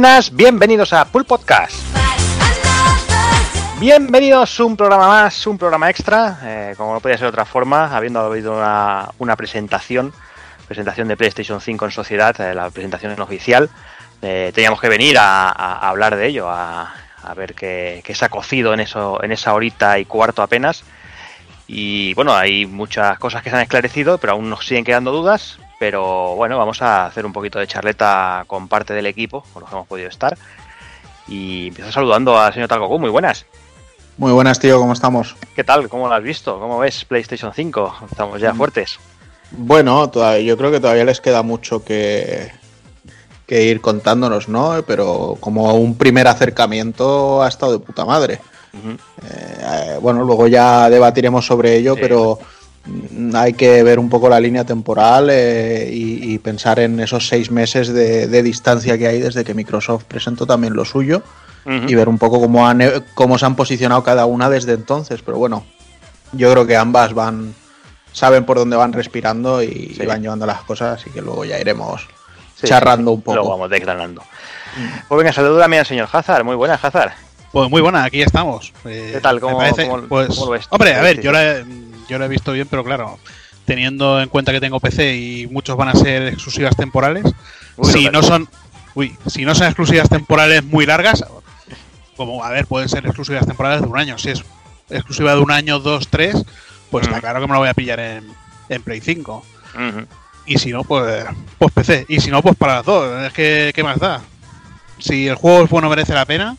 Buenas, bienvenidos a Pool Podcast. Bienvenidos a un programa más, un programa extra, eh, como no podía ser de otra forma, habiendo habido una, presentación, presentación de PlayStation 5 en sociedad, eh, la presentación oficial. Eh, teníamos que venir a, hablar de ello, a, a ver qué, qué se ha cocido en, eso, en esa horita y cuarto apenas. Y bueno, hay muchas cosas que se han esclarecido, pero aún nos siguen quedando dudas. Pero bueno, vamos a hacer un poquito de charleta con parte del equipo, con los que hemos podido estar. Y empiezo saludando al señor Talgoku, muy buenas. Muy buenas, tío, ¿cómo estamos? ¿Qué tal? ¿Cómo lo has visto? ¿Cómo ves PlayStation 5? Estamos ya Mm. fuertes. Bueno, todavía, yo creo que todavía les queda mucho que, que ir contándonos, ¿no? Pero como un primer acercamiento ha estado de puta madre. Ujú. Eh, bueno, luego ya debatiremos sobre ello, Sí. pero hay que ver un poco la línea temporal eh, y, y pensar en esos seis meses de, de distancia que hay desde que Microsoft presentó también lo suyo y ver un poco cómo, han, cómo se han posicionado cada una desde entonces. Pero bueno, yo creo que ambas van saben por dónde van respirando y, Sí. y van llevando las cosas, así que luego ya iremos Sí, charrando un poco. Lo vamos desgranando. Pues venga, saludo también al señor Hazard. Muy buenas, Hazard. Pues muy buena, aquí estamos. Eh, ¿Qué tal? ¿Cómo- me parece- cómo- pues, cómo lo ves? Hombre, a ver, Sí, yo sí. Yo lo he visto bien, pero claro, teniendo en cuenta que tengo PC y muchos van a ser exclusivas temporales, Uy, si no son, uy, si no son exclusivas temporales muy largas, como a ver, pueden ser exclusivas temporales de un año. Si es exclusiva de un año, dos, tres, pues Mm. está claro que me lo voy a pillar en, en Play 5. Ujú. Y si no, pues, pues PC. Y si no, pues para las dos. Es que, ¿qué más da? Si el juego es bueno, merece la pena,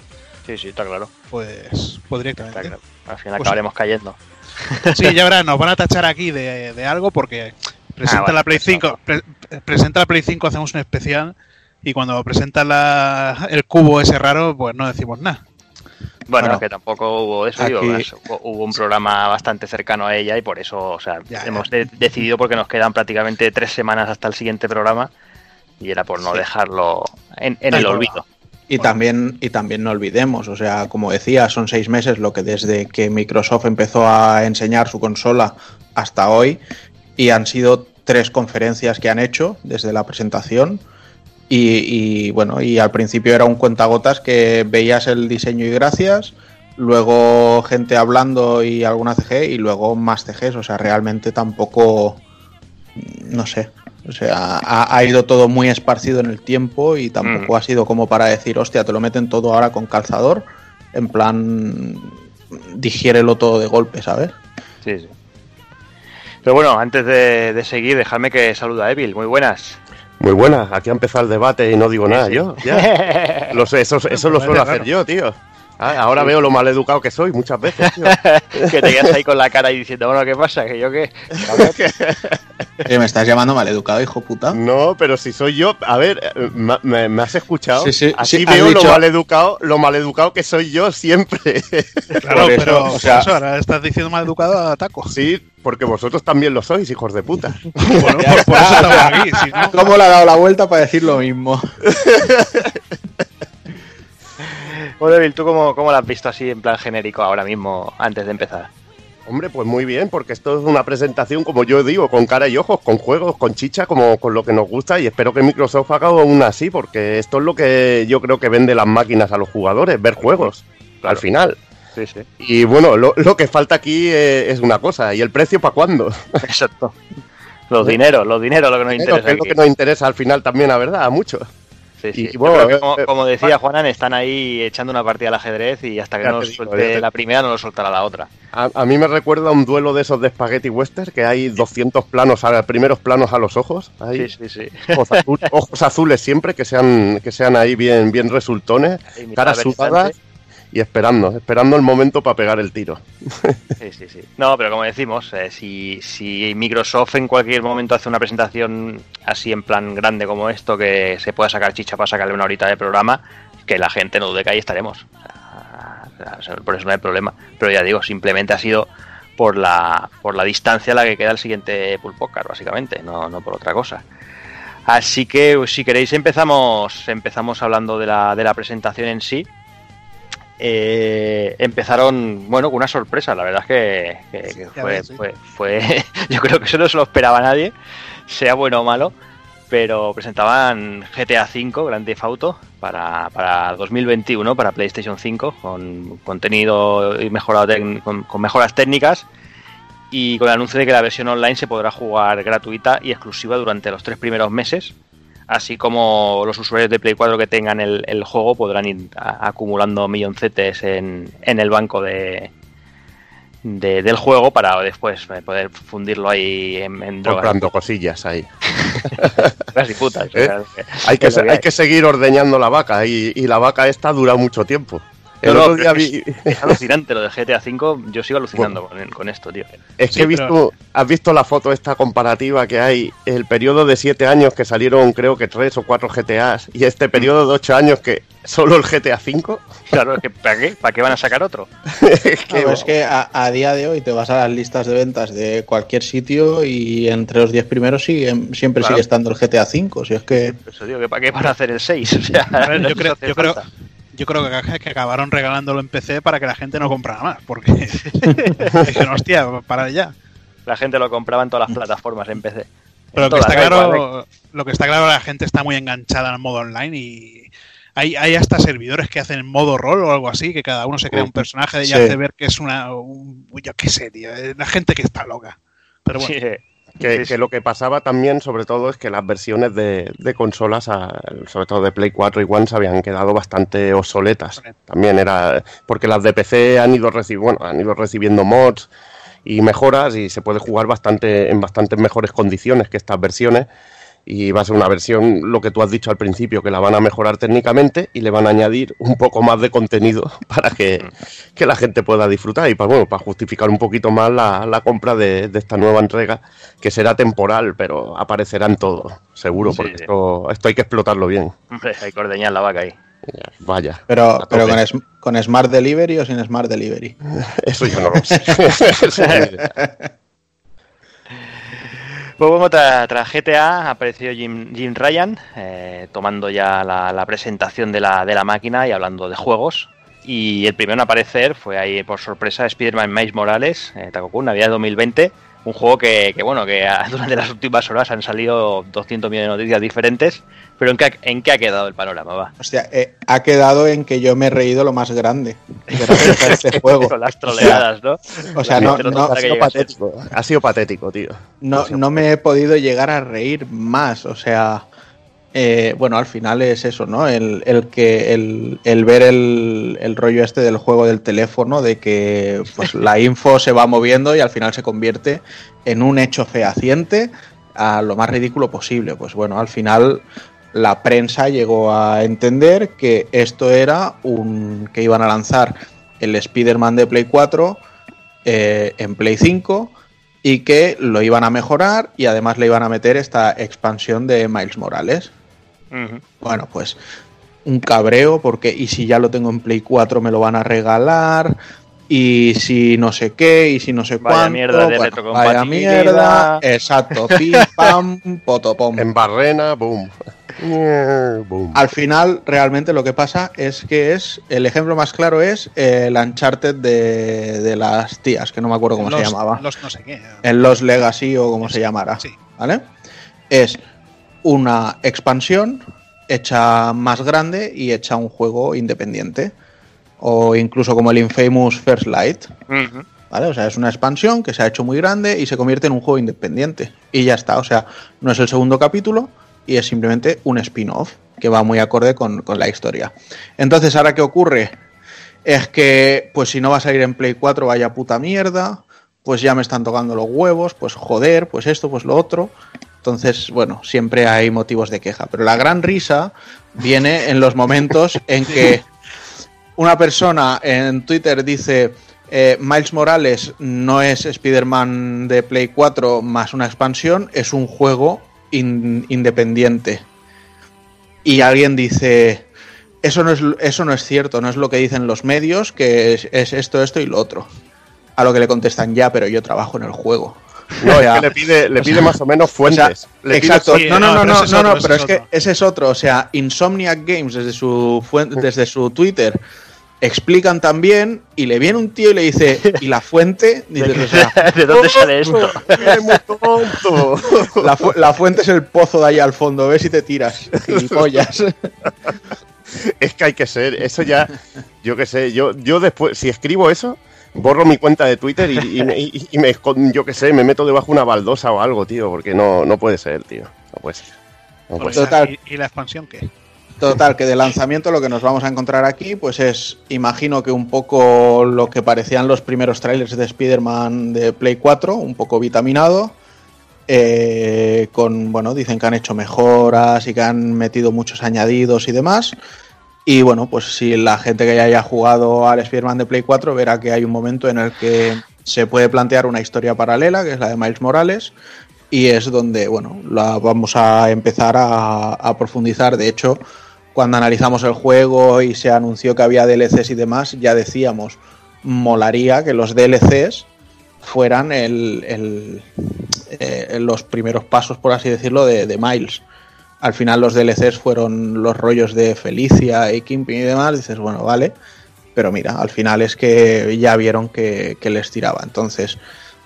Sí, sí, está claro. pues, pues directamente. Está claro. Al final Pues- acabaremos cayendo. Sí, ya verás, nos van a tachar aquí de, de algo porque presenta Ah, bueno, la Play pues 5, pre- presenta la Play 5, hacemos un especial y cuando presenta la, el cubo ese raro, pues no decimos nada. Bueno, Bueno, que tampoco hubo eso, digo, aquí- hubo, un programa bastante cercano a ella y por eso, o sea, Ya, hemos de- decidido porque nos quedan prácticamente tres semanas hasta el siguiente programa y era por no Sí. dejarlo en, en el olvido. Y también, y también no olvidemos, o sea, como decía, son seis meses lo que desde que Microsoft empezó a enseñar su consola hasta hoy, y han sido tres conferencias que han hecho desde la presentación. Y, y, bueno, y al principio era un cuentagotas que veías el diseño y gracias, luego gente hablando y alguna CG, y luego más CGs, o sea, realmente tampoco, no sé, o sea, ha, ha ido todo muy esparcido en el tiempo y tampoco Mm. ha sido como para decir, hostia, te lo meten todo ahora con calzador, en plan, digiérelo todo de golpe, ¿sabes? Sí, sí. Pero bueno, antes de, de seguir, dejadme que saluda a Evil. Muy buenas. Muy buena, aquí ha empezado el debate y no digo nada Sí. yo. Ya. Lo sé, eso, eso lo suelo hacer yo, tío. Ah, ahora veo lo mal educado que soy muchas veces, tío. que te quedas ahí con la cara y diciendo, bueno, ¿qué pasa? ¿Que yo qué? Eh, ¿Me estás llamando maleducado, hijo puta? No, pero si soy yo, a ver, me, me has escuchado. Sí, sí, Así sí, veo lo dicho- mal educado, lo mal educado que soy yo siempre. Claro, eso, pero o sea- por eso ahora estás diciendo mal educado a taco. sí, porque vosotros también lo sois, hijos de puta. Bueno, por, por eso estamos aquí. si no- ¿Cómo le ha dado la vuelta para decir lo mismo? Bueno, Evil, ¿tú cómo, cómo lo has visto así en plan genérico ahora mismo, antes de empezar? Hombre, pues muy bien, porque esto es una presentación, como yo digo, con cara y ojos, con juegos, con chicha, como con lo que nos gusta, y espero que Microsoft haga una así, porque esto es lo que yo creo que vende las máquinas a los jugadores, ver juegos, al final. Sí, sí. Y bueno, lo, lo que falta aquí eh, es una cosa, ¿y el precio para cuándo? Exacto. Los dineros, los dineros lo que nos Pero interesa. que es lo que nos interesa al final también, la verdad, a muchos. Sí, sí. y bueno, que eh, como, eh, como decía Juanan, están ahí echando una partida al ajedrez y hasta que no suelte te- la primera, no lo soltará la otra. A, a mí me recuerda a un duelo de esos de Spaghetti Western, que hay 200 planos, a, primeros planos a los ojos. ahí, Sí, sí, sí. ojos, azul- ojos azules siempre, que sean, que sean ahí bien, bien resultones, caras sudadas. Y esperando, esperando el momento para pegar el tiro. Sí, sí, sí. No, pero como decimos, eh, si, si Microsoft en cualquier momento hace una presentación así en plan grande como esto, que se pueda sacar chicha para sacarle una horita de programa, que la gente no dude que ahí estaremos. Por eso no hay problema. Pero ya digo, simplemente ha sido por la, por la distancia a la que queda el siguiente Pulpocar, básicamente, no, no por otra cosa. Así que pues, si queréis empezamos, empezamos hablando de la, de la presentación en sí. Eh, empezaron, bueno, con una sorpresa, la verdad es que, que- que Ya fue, ves, sí. fue, fue- yo creo que eso no se lo esperaba nadie, sea bueno o malo, pero presentaban GTA V, Grand Theft Auto, para, para 2021, para PlayStation 5, con contenido y mejorado con mejoras técnicas y con el anuncio de que la versión online se podrá jugar gratuita y exclusiva durante los tres primeros meses, así como los usuarios de Play 4 que tengan el, el juego podrán ir a- acumulando milloncetes en, en el banco de, de- del juego para después eh, poder fundirlo ahí en, en drogas Comprando cosillas ahí. drogas y putas. ¿Eh? Hay que, hay que seguir ordeñando la vaca y, y la vaca esta dura mucho tiempo. El No, no, otro día pero vi- Es alucinante lo de GTA V. Yo sigo alucinando con, con esto, tío. Es que Sí, he visto, has visto la foto esta comparativa que hay, el periodo de siete años que salieron creo que tres o cuatro GTAs y este periodo de ocho años que solo el GTA V. Claro, es que ¿para qué? ¿Para qué van a sacar otro? es que, Claro, es que a, a día de hoy te vas a las listas de ventas de cualquier sitio y entre los 10 primeros sigue, siempre Claro. sigue estando el GTA V. Si es que Eso digo, que ¿para qué van a hacer el 6? O sea, A ver, no yo, creo, yo. Yo creo que, que acabaron regalándolo en PC para que la gente no comprara más. Porque dijeron, hostia, para ya. La gente lo compraba en todas las plataformas en PC. Pero En lo que, está claro, lo que está claro, la gente está muy enganchada al modo online y hay, hay hasta servidores que hacen modo rol o algo así, que cada uno se crea un personaje y Sí. hace ver que es una. un- yo qué sé, tío. eh, La gente que está loca. Pero bueno, Sí, que, lo que pasaba también, sobre todo, es que las versiones de, de consolas, a- sobre todo de Play 4 y One, se habían quedado bastante obsoletas. También era. Porque las de PC han ido, bueno, han ido recibiendo mods y mejoras y se puede jugar bastante en bastantes mejores condiciones que estas versiones. Y va a ser una versión, lo que tú has dicho al principio, que la van a mejorar técnicamente y le van a añadir un poco más de contenido para que, que la gente pueda disfrutar y para, bueno, para justificar un poquito más la, la compra de, de esta nueva entrega, que será temporal, pero aparecerá en todo, seguro, porque sí. Esto, esto hay que explotarlo bien. Hombre, hay que ordeñar la vaca ahí. Ya, Vaya. Pero, pero con, es- con Smart Delivery o sin Smart Delivery. Eso yo no lo sé. Sé. Pues bueno, tras, GTA apareció Jim, Jim Ryan eh, tomando ya la, presentación de la, máquina y hablando de juegos. Y el primero en aparecer fue ahí por sorpresa Spider-Man Miles Morales, eh, Takokun, Navidad de 2020. Un juego que, que, bueno, que durante las últimas horas han salido 200 millones de noticias diferentes. Pero ¿en qué, en qué ha quedado el panorama? Va. Hostia, eh, ha quedado en que yo me he reído lo más grande gracias a este juego. Con las troleadas, ¿no? O sea, no, no, nota Ha sido patético, ha sido patético, tío. no, no me he podido llegar a reír más. O sea, eh, bueno, al final es eso, ¿no? El, el que el, el ver el, el rollo este del juego del teléfono, de que pues, la info se va moviendo y al final se convierte en un hecho fehaciente a lo más ridículo posible. Pues bueno, al final la prensa llegó a entender que esto era un que iban a lanzar el Spider-Man de Play 4 eh, en Play 5 y que lo iban a mejorar y además le iban a meter esta expansión de Miles Morales. Ujú. Bueno, pues un cabreo porque y si ya lo tengo en Play 4 me lo van a regalar y si no sé qué y si no sé Vaya cuánto, mierda de bueno, vaya mierda, exacto, pim pam potopom. En Barrena, boom. Boom. Al final, realmente lo que pasa es que es. El ejemplo más claro es el Uncharted de, de las tías, que no me acuerdo cómo se los- llamaba. Los no sé qué. En Los Legacy o como se llamara. Sí. ¿Vale? Es una expansión hecha más grande y hecha un juego independiente. O incluso como el Infamous First Light. ¿Vale? O sea, es una expansión que se ha hecho muy grande y se convierte en un juego independiente. Y ya está. O sea, no es el segundo capítulo y es simplemente un spin-off que va muy acorde con, con la historia. Entonces, ¿ahora qué ocurre? Es que, pues si no va a salir en Play 4, vaya puta mierda. Pues ya me están tocando los huevos. Pues joder, pues esto, pues lo otro. Entonces, bueno, siempre hay motivos de queja. Pero la gran risa viene en los momentos en que una persona en Twitter dice eh, Miles Morales no es Spider-Man de Play 4 más una expansión, es un juego in- independiente. Y alguien dice, eso no, es, eso no es cierto, no es lo que dicen los medios, que es, es esto, esto y lo otro. A lo que le contestan, ya, pero yo trabajo en el juego. No, es que le pide, le pide más o menos fuentes. Exacto. no, no, no, no, pero no, es no, otro, no, ese pero es es que ese es otro. O sea, Insomniac Games desde su desde su Twitter explican también y le viene un tío y le dice, ¿y la fuente? ¿De, o sea, ¿De dónde sale esto? ¡Eres muy tonto! la, fu- la fuente es el pozo de ahí al fondo, ves si te tiras, gilipollas. Es que hay que ser, eso ya, yo qué sé, yo, yo después, si escribo eso, borro mi cuenta de Twitter y, y me, y- y me yo qué sé, me meto debajo de una baldosa o algo, tío, porque no, no puede ser, tío. No puede ser. No puede ser. Total. ¿y, y la expansión qué? Total, que de lanzamiento lo que nos vamos a encontrar aquí, pues es, imagino que un poco lo que parecían los primeros trailers de Spider-Man de Play 4, un poco vitaminado, eh, con, bueno, dicen que han hecho mejoras y que han metido muchos añadidos y demás. Y bueno, pues si la gente que ya haya jugado al Spider-Man de Play 4 verá que hay un momento en el que se puede plantear una historia paralela, que es la de Miles Morales, y es donde, bueno, la vamos a empezar a, profundizar. De hecho, cuando analizamos el juego y se anunció que había DLCs y demás, ya decíamos, molaría que los DLCs fueran el, eh, los primeros pasos, por así decirlo, de, de Miles. Al final los DLCs fueron los rollos de Felicia y Kingpin y demás, dices, bueno, vale, pero mira, al final es que ya vieron que, que les tiraba. Entonces,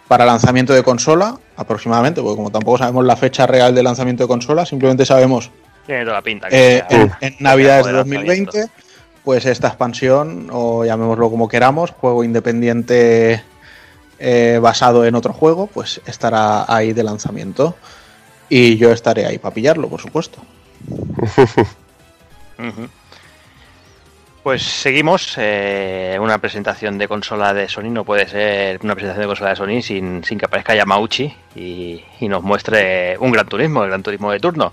para lanzamiento de consola, aproximadamente, porque como tampoco sabemos la fecha real de lanzamiento de consola, simplemente sabemos Tiene toda la pinta. que eh, sea en, en Navidades de de lanzamiento. 2020, pues esta expansión, o llamémoslo como queramos, juego independiente eh, basado en otro juego, pues estará ahí de lanzamiento. Y yo estaré ahí para pillarlo, por supuesto. Pues seguimos. eh, una presentación de consola de Sony no puede ser una presentación de consola de Sony sin, sin que aparezca Yamauchi y, y nos muestre un Gran Turismo, el Gran Turismo de turno.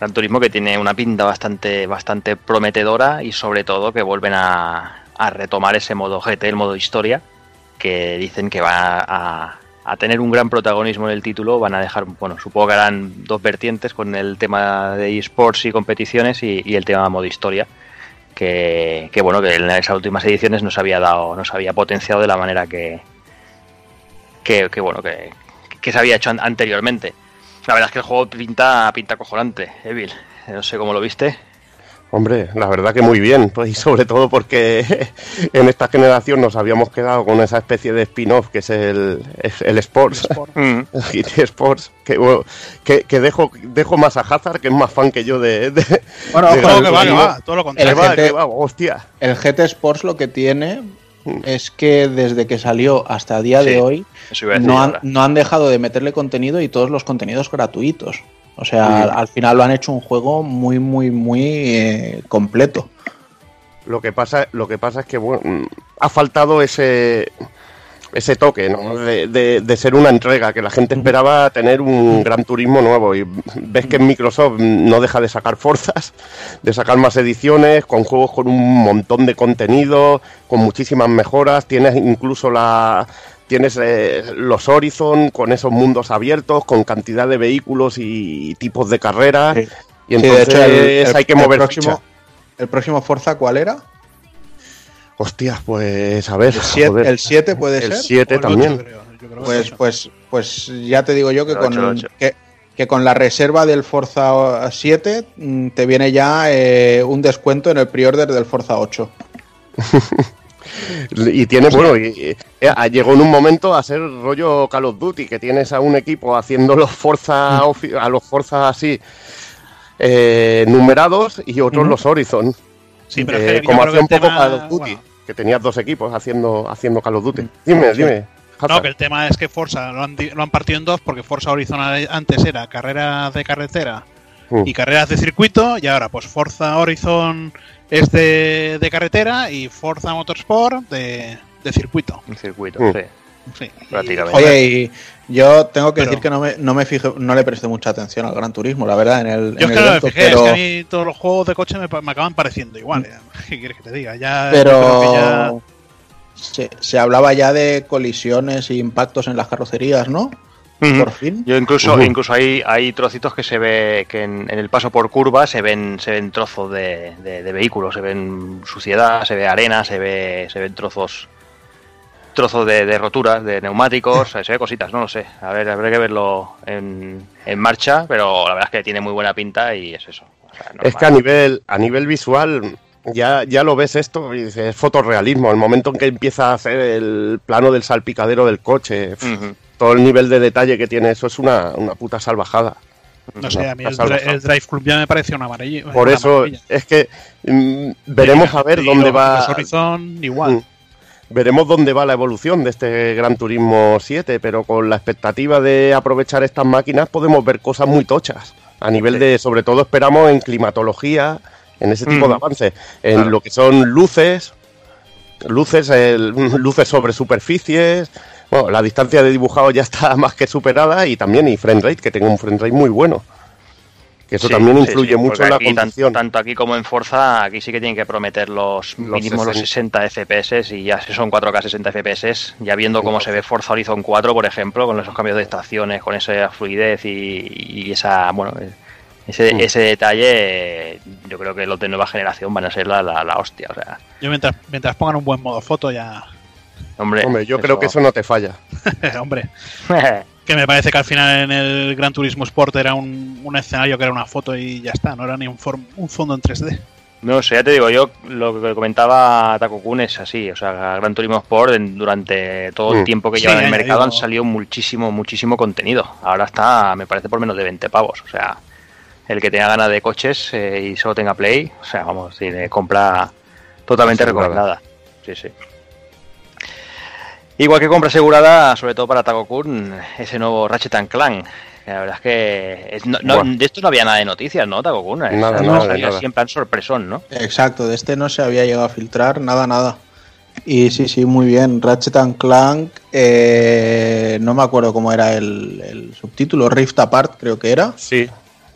Gran Turismo que tiene una pinta bastante, bastante prometedora y sobre todo que vuelven a, a retomar ese modo GT, el modo historia, que dicen que va a, a tener un gran protagonismo en el título. Van a dejar, bueno, supongo que harán dos vertientes con el tema de esports y competiciones y, el tema modo historia. Que, que, bueno, que en esas últimas ediciones no se había dado, no se había potenciado de la manera que, que, bueno, que, que se había hecho an- anteriormente. La verdad es que el juego pinta, pinta cojonante, Evil. No sé cómo lo viste. Hombre, la verdad que muy bien, pues, y sobre todo porque en esta generación nos habíamos quedado con esa especie de spin-off que es el, el Sports, Mm. el GT Sports, que, bueno, que, que dejo, dejo más a Hazard, que es más fan que yo de... de Bueno, de ojo, que va, que va, todo lo El Que contrario. va, GT que va, hostia. El GT Sports lo que tiene es que desde que salió hasta el día Sí, de hoy no han, no han dejado de meterle contenido y todos los contenidos gratuitos. O sea, Sí. al, al final lo han hecho un juego muy, muy, muy eh, completo. Lo que pasa, lo que pasa es que bueno, ha faltado ese ese toque, ¿no? De, de- de ser una entrega, que la gente esperaba tener un gran turismo nuevo. Y ves que Microsoft no deja de sacar forzas, de sacar más ediciones, con juegos con un montón de contenido, con muchísimas mejoras. Tienes incluso la. Tienes eh, los Horizon con esos mundos abiertos, con cantidad de vehículos y tipos de carreras. Sí. Y Sí, de entonces hecho, el- el- hay que el mover próximo, ficha. el próximo Forza, ¿cuál era? Hostias, pues a ver. El 7, joder. el 7 puede El ser. 7 el también. ocho, creo. Yo creo que el Pues, pues, pues ya te digo yo que El con, ocho, el ocho. que, que con la reserva del Forza 7 mm, te viene ya eh, un descuento en el pre-order del Forza 8. Y tiene, bueno, y, y- eh, llegó en un momento a ser rollo Call of Duty, que tienes a un equipo haciendo los Forza, ofi- a los Forza así eh, numerados y otros Ujú. los Horizon. Sí, pero Eh, como hacía un poco tema- Call of Duty, bueno, que tenías dos equipos haciendo, haciendo Call of Duty. Dime, Sí. dime. No, que el tema es que Forza lo han, lo han partido en dos porque Forza Horizon antes era carreras de carretera Mm. y carreras de circuito y ahora pues Forza Horizon es de, de carretera y Forza Motorsport de, de circuito. Un circuito, Mm. sí. Sí. Prácticamente. Oye, y yo tengo que Pero- decir que no me, no me fijé, no le presté mucha atención al Gran Turismo, la verdad, en el, yo en es que el no me fijé, pero, es que a mí todos los juegos de coche me, me acaban pareciendo igual. ¿Qué quieres que te diga? Ya, pero creo que ya- se, se hablaba ya de colisiones e impactos en las carrocerías, ¿no? Por fin. Yo incluso, incluso hay, hay trocitos que se ve que en, en el paso por curva se ven, se ven trozos de, de- de vehículos, se ven suciedad, se ve arena, se ve, se ven trozos trozos de, de roturas de neumáticos, se ve cositas, no lo sé. A ver, habrá que verlo en, en marcha, pero la verdad es que tiene muy buena pinta y es eso. O sea, Es que a nivel, a nivel visual ya, ya lo ves esto y dices, es fotorrealismo. El momento en que empieza a hacer el plano del salpicadero del coche. Todo el nivel de detalle que tiene eso es una, una puta salvajada. No sé, a mí el, el Drive Club ya me pareció una maravilla. Por una eso maravilla. es que mm, veremos a ver dónde los- va. los Horizon igual. Mm. Veremos dónde va la evolución de este Gran Turismo 7, pero con la expectativa de aprovechar estas máquinas podemos ver cosas muy tochas. A nivel de, sobre todo esperamos en climatología, en ese tipo Mm. de avances, en Claro. lo que son luces, luces, el- luces sobre superficies. Bueno, la distancia de dibujado ya está más que superada y también y frame rate, que tenga un frame rate muy bueno. Que eso Sí, también influye sí, mucho en la aquí, condición. tanto aquí como en Forza, aquí sí que tienen que prometer los, Los mínimos los 60. 60 FPS y ya si son 4K 60 FPS, ya viendo cómo se ve Forza Horizon 4, por ejemplo, con esos cambios de estaciones, con esa fluidez y, y esa, bueno, ese, Mm. ese detalle, yo creo que los de nueva generación van a ser la, la, la hostia, o sea, Yo mientras, mientras pongan un buen modo foto ya... hombre. Hombre, yo creo que eso no te falla. Hombre, que me parece que al final en el Gran Turismo Sport era un, un escenario que era una foto y ya está, no era ni un, form- un fondo en 3D. No sé, ya te digo, yo lo que comentaba Taco Kun es así, o sea, Gran Turismo Sport en- durante todo el Mm. tiempo que Sí, lleva en el mercado han salido muchísimo, muchísimo contenido. Ahora está, me parece, por menos de 20 pavos, o sea, el que tenga ganas de coches eh, y solo tenga Play, o sea, vamos, tiene compra totalmente recomendada. Sí, sí. Igual que compra asegurada, sobre todo para Taco Kun, ese nuevo Ratchet and Clank. La verdad es que es- no- no- de esto no había nada de noticias, ¿no, Taco Kun? Nada, nada, salía nada. sorpresón, ¿no? Exacto, de este no se había llegado a filtrar nada, nada. Y sí, sí, muy bien. Ratchet and Clank, eh, no me acuerdo cómo era el, el subtítulo, Rift Apart creo que era. Sí,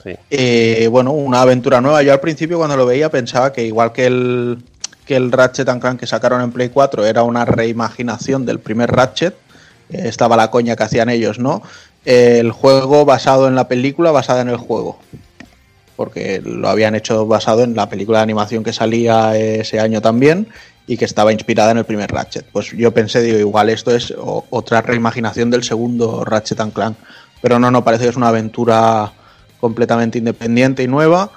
sí. Eh, bueno, una aventura nueva. Yo al principio cuando lo veía pensaba que igual que el, que el Ratchet and Clank que sacaron en Play 4 era una reimaginación del primer Ratchet, eh, estaba la coña que hacían ellos, ¿no? Eh, el juego basado en la película, basada en el juego. Porque lo habían hecho basado en la película de animación que salía ese año también y que estaba inspirada en el primer Ratchet. Pues yo pensé, digo, igual esto es otra reimaginación del segundo Ratchet and Clank. Pero no, no, parece que es una aventura completamente independiente y nueva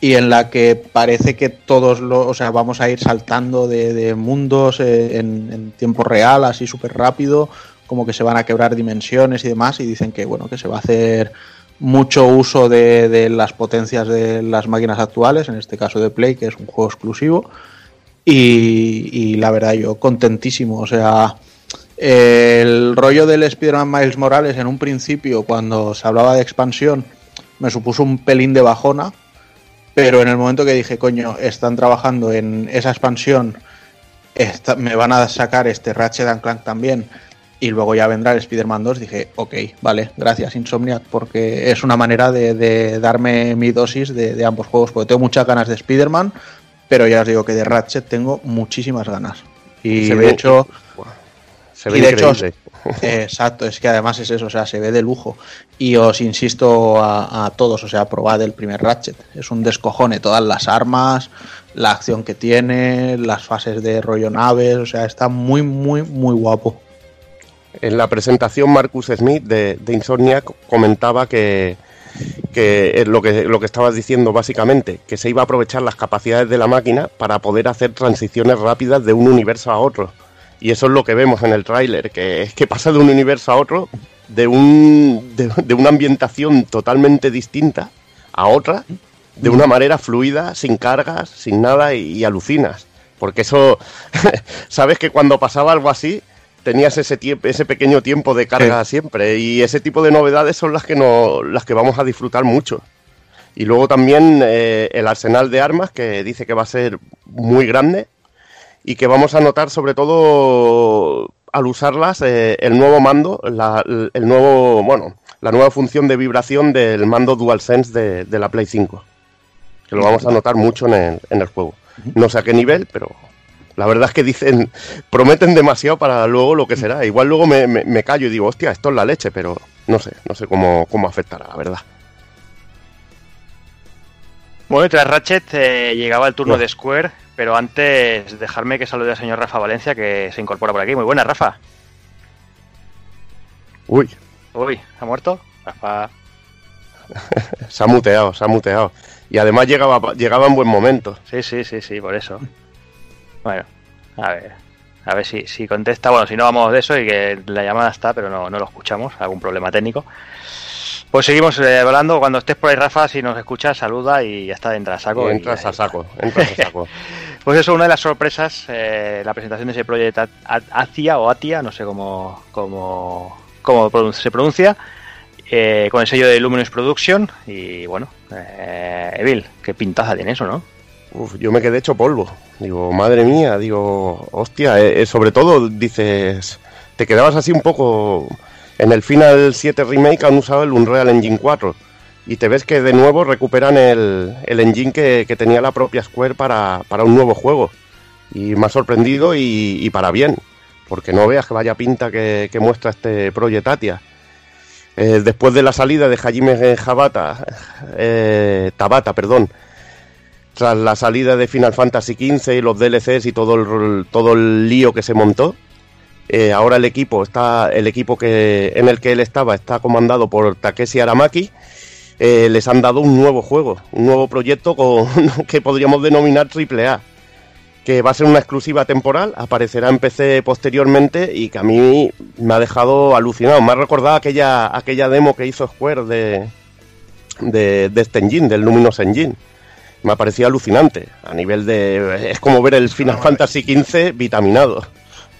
y en la que parece que todos los, o sea, vamos a ir saltando de, mundos eh, en, en tiempo real, así súper rápido, como que se van a quebrar dimensiones y demás, y dicen que bueno, que se va a hacer mucho uso de, de las potencias de las máquinas actuales, en este caso de Play, que es un juego exclusivo, y, y la verdad yo contentísimo, o sea, el rollo del Spider-Man Miles Morales en un principio, cuando se hablaba de expansión, me supuso un pelín de bajona, pero en el momento que dije, coño, están trabajando en esa expansión, esta- me van a sacar este Ratchet and Clank también, y luego ya vendrá el Spider-Man 2, dije, ok, vale, gracias Insomniac, porque es una manera de, de darme mi dosis de, de ambos juegos, porque tengo muchas ganas de Spider-Man, pero ya os digo que de Ratchet tengo muchísimas ganas. Y Se de ve- hecho... Se ve Y de hecho, Exacto, es que además es eso, o sea, se ve de lujo. Y os insisto a, todos, o sea, probad el primer Ratchet. Es un descojone, todas las armas, la acción que tiene, las fases de rollo naves, o sea, está muy, muy, muy guapo. En la presentación, Marcus Smith de, de Insomniac comentaba que, lo que lo que estabas diciendo básicamente, que se iba a aprovechar las capacidades de la máquina para poder hacer transiciones rápidas de un universo a otro. Y eso es lo que vemos en el tráiler, que es que pasa de un universo a otro, de, un, de, de una ambientación totalmente distinta a otra, de una manera fluida, sin cargas, sin nada, y, y alucinas. Porque eso, sabes que cuando pasaba algo así, tenías ese tiempo, ese pequeño tiempo de carga siempre, y ese tipo de novedades son las que no, las que vamos a disfrutar mucho. Y luego también eh, el arsenal de armas, que dice que va a ser muy grande, y que vamos a notar sobre todo al usarlas eh, el nuevo mando, la, el nuevo, bueno, la nueva función de vibración del mando DualSense de, de la Play 5. Que lo vamos a notar mucho en el, en el juego. No sé a qué nivel, pero la verdad es que dicen, prometen demasiado para luego lo que será. Igual luego me, me- me callo y digo, hostia, esto es la leche, pero no sé, no sé cómo, cómo afectará, la verdad. Bueno, tras Ratchet eh, llegaba el turno de Square, pero antes dejarme que salude al señor Rafa Valencia, que se incorpora por aquí. Muy buena, Rafa. Uy, Uy, ¿ha muerto? Rafa. se ha muteado, se ha muteado. Y además llegaba, llegaba en buen momento. Sí, sí, sí, sí, por eso. Bueno, a ver. A ver si, si contesta. Bueno, si no vamos de eso y que la llamada está, pero no, no lo escuchamos. Algún problema técnico. Pues seguimos eh, hablando. Cuando estés por ahí, Rafa, si nos escuchas, saluda y ya está, entra a saco. Y entras a saco, entras a saco. Pues eso, una de las sorpresas, eh, la presentación de ese proyecto Atia o Atia, no sé cómo, cómo, cómo se pronuncia, eh, con el sello de Luminous Production. Y bueno, eh, Evil, qué pintaza tiene eso, ¿no? Uf, yo me quedé hecho polvo. Digo, madre mía, digo, hostia, eh, sobre todo dices, te quedabas así un poco. En el Final 7 Remake han usado el Unreal Engine 4 y te ves que de nuevo recuperan el, el engine que, que, tenía la propia Square para, para, un nuevo juego. Y me ha sorprendido y, y, para bien, porque no veas que vaya pinta que, que muestra este Project Atia. Eh, después de la salida de Hajime Jabata, eh, Tabata, perdón, tras la salida de Final Fantasy XV y los DLCs y todo el, todo el lío que se montó, eh, ahora el equipo está el equipo que en el que él estaba está comandado por Takeshi Aramaki. Eh, les han dado un nuevo juego un nuevo proyecto que podríamos denominar AAA que va a ser una exclusiva temporal aparecerá en PC posteriormente y que a mí me ha dejado alucinado. Me ha recordado aquella aquella demo que hizo Square de de, de este engine del Luminous Engine. Me ha parecido alucinante. A nivel de es como ver el Final Fantasy XV vitaminado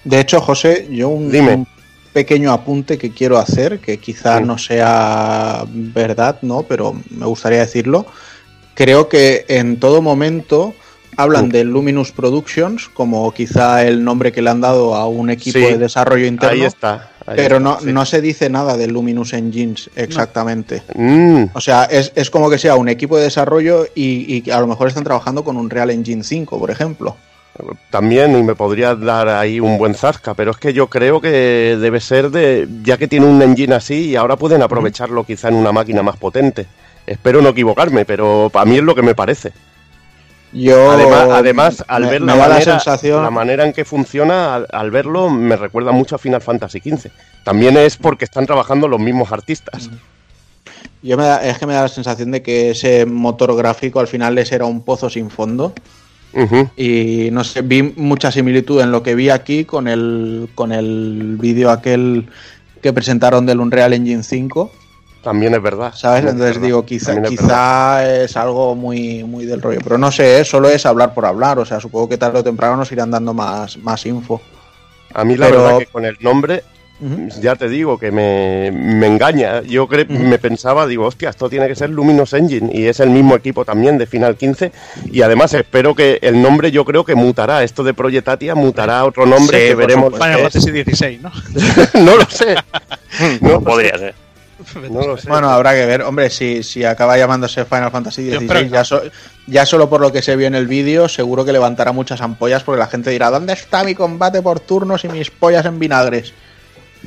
de hecho, José, yo un, un, pequeño apunte que quiero hacer, que quizá sí. no sea verdad, ¿no? Pero me gustaría decirlo. Creo que en todo momento hablan sí. de Luminous Productions como quizá el nombre que le han dado a un equipo sí, de desarrollo interno. Ahí está. Ahí pero no, sí. no se dice nada de Luminous Engines exactamente. No. Mm. O sea, es, es, como que sea un equipo de desarrollo y, y, a lo mejor están trabajando con un Real Engine 5, por ejemplo también y me podría dar ahí un buen zasca, pero es que yo creo que debe ser de, ya que tiene un engine así y ahora pueden aprovecharlo quizá en una máquina más potente. Espero no equivocarme, pero para mí es lo que me parece. Yo además, además al me, ver la, manera, la, sensación... la manera en que funciona, al, al, verlo me recuerda mucho a Final Fantasy XV. También es porque están trabajando los mismos artistas. Yo me da, es que me da la sensación de que ese motor gráfico al final les era un pozo sin fondo Uh -huh. Y no sé, vi mucha similitud en lo que vi aquí con el, con el vídeo aquel que presentaron del Unreal Engine 5. También es verdad. ¿Sabes? Entonces verdad. digo, quizá, es, quizá es, algo muy, muy del rollo. Pero no sé, ¿eh? solo es hablar por hablar. O sea, supongo que tarde o temprano nos irán dando más, más info. A mí la Pero... verdad que con el nombre Uh -huh. Ya te digo que me, me engaña. Yo cre uh -huh. me pensaba, digo, hostia, esto tiene que ser Luminous Engine y es el mismo equipo también de Final 15 y además espero que el nombre yo creo que mutará. Esto de Projetatia mutará a otro nombre sí, que veremos. Final Fantasy 16, ¿no? no lo sé. no podría ser. No lo sé. Bueno, habrá que ver. Hombre, si, si acaba llamándose Final Fantasy XVI, ya, so, ya, solo por lo que se vio en el vídeo, seguro que levantará muchas ampollas porque la gente dirá, ¿dónde está mi combate por turnos y mis pollas en vinagres?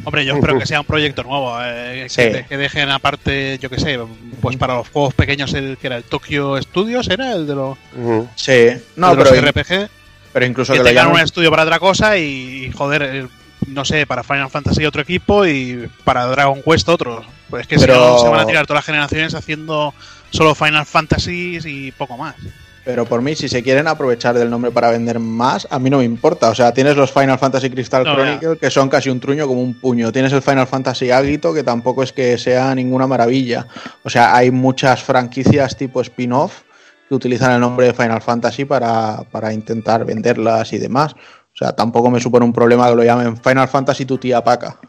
Hombre, yo espero que sea un proyecto nuevo, eh, sí. que, que, dejen aparte, yo que sé, pues para los juegos pequeños, el que era el Tokyo Studios, ¿era el de los, uh -huh. sí. no, de los RPG? Pero incluso que, que tengan llaman... un estudio para otra cosa y, joder, no sé, para Final Fantasy otro equipo y para Dragon Quest otro. Pues es que pero... si no se van a tirar todas las generaciones haciendo solo Final Fantasy y poco más. Pero por mí, si se quieren aprovechar del nombre para vender más, a mí no me importa. O sea, tienes los Final Fantasy Crystal no, Chronicle, que son casi un truño como un puño. Tienes el Final Fantasy Agito, que tampoco es que sea ninguna maravilla. O sea, hay muchas franquicias tipo spin-off que utilizan el nombre de Final Fantasy para, para, intentar venderlas y demás. O sea, tampoco me supone un problema que lo llamen Final Fantasy tu tía Paca.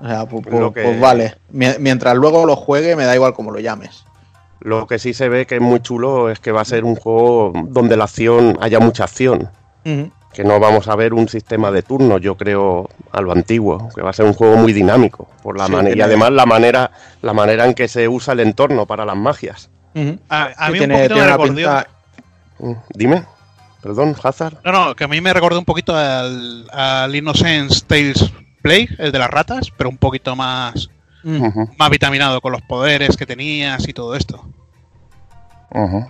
O sea, pues, pues, que... pues vale. Mientras luego lo juegue, me da igual cómo lo llames. Lo que sí se ve que es muy chulo es que va a ser un juego donde la acción haya mucha acción. Uh -huh. Que no vamos a ver un sistema de turnos, yo creo, a lo antiguo. Que va a ser un juego muy dinámico. Por la sí, manera, y además la manera, la manera en que se usa el entorno para las magias. Uh -huh. a, a, mí tiene, un poquito me recordó... Pinta... Dime. Perdón, Hazard. No, no, que a mí me recordó un poquito al, al Innocence Tales Play, el de las ratas, pero un poquito más Uh -huh. más vitaminado con los poderes que tenías y todo esto. Uh -huh.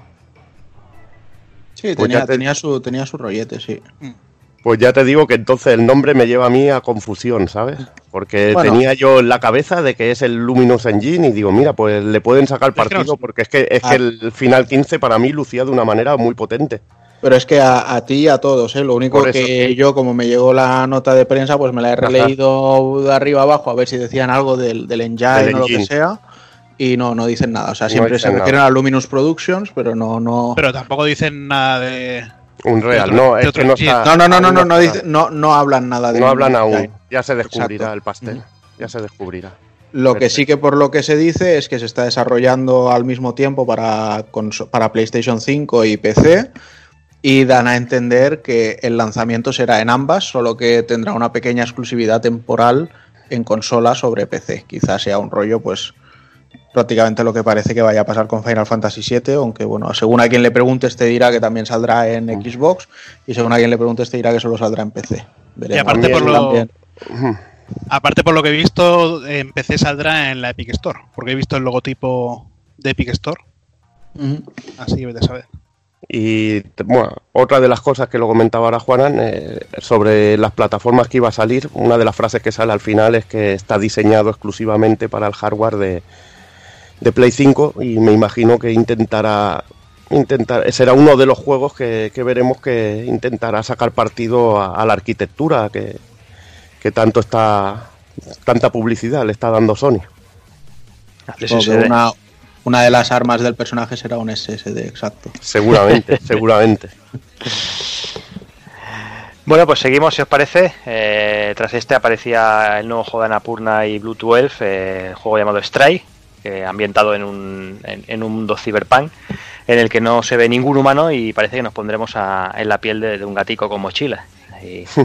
Sí, tenía, pues tenía, su, tenía su rollete, sí. Mm. Pues ya te digo que entonces el nombre me lleva a mí a confusión, ¿sabes? Porque tenía yo en la cabeza de que es el Luminous Engine y digo, mira, pues le pueden sacar partido porque es que, es que ah. el Final 15 para mí lucía de una manera muy potente. Pero es que a, ti y a todos, ¿eh? Lo único que yo, como me llegó la nota de prensa, pues me la he releído de arriba abajo a ver si decían algo del, del engine o lo que sea. Y no, no dicen nada. O sea, siempre se refieren a Luminous Productions, pero no, no. Pero tampoco dicen nada de. Un real, no, es que no está. No, no, no, no, no, no, no, no, hablan nada de. No hablan aún. Ya se descubrirá el pastel. Ya se descubrirá. Lo que sí que por lo que se dice es que se está desarrollando al mismo tiempo para, para PlayStation 5 y PC y dan a entender que el lanzamiento será en ambas, solo que tendrá una pequeña exclusividad temporal en consola sobre PC. Quizás sea un rollo, pues prácticamente lo que parece que vaya a pasar con Final Fantasy VII, aunque bueno, según a quien le preguntes te dirá que también saldrá en Xbox y según a quien le preguntes te dirá que solo saldrá en PC. Y aparte por, lo, aparte por lo que he visto, en PC saldrá en la Epic Store, porque he visto el logotipo de Epic Store. Así que vete a saber. Y bueno, otra de las cosas que lo comentaba ahora Juanan, eh, sobre las plataformas que iba a salir, una de las frases que sale al final es que está diseñado exclusivamente para el hardware de, de Play 5 y me imagino que intentará, intentar, será uno de los juegos que, veremos que intentará sacar partido a, la arquitectura que, que, tanto está, tanta publicidad le está dando Sony. Una, una de las armas del personaje será un SSD, exacto. Seguramente, seguramente. Bueno, pues seguimos, si os parece. Eh, tras este aparecía el nuevo juego de Anapurna y Blue 12, eh, juego llamado Stray, ambientado en un, en, un mundo cyberpunk, en el que no se ve ningún humano y parece que nos pondremos en la piel de, un gatico con mochila. Y,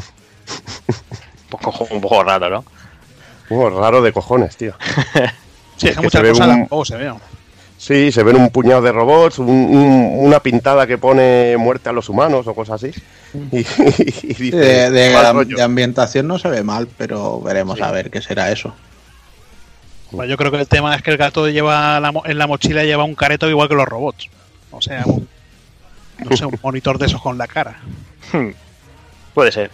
un, poco, raro, ¿no? Un poco raro de cojones, tío. sí, es que muchas cosas tampoco se ve. Sí, se ven un puñado de robots, una pintada que pone muerte a los humanos o cosas así. Y, de, ambientación no se ve mal, pero veremos a ver qué será eso. Pues yo creo que el tema es que el gato lleva en la mochila lleva un careto igual que los robots. O sea, un, no sé, un monitor de esos con la cara. Hmm. Puede ser.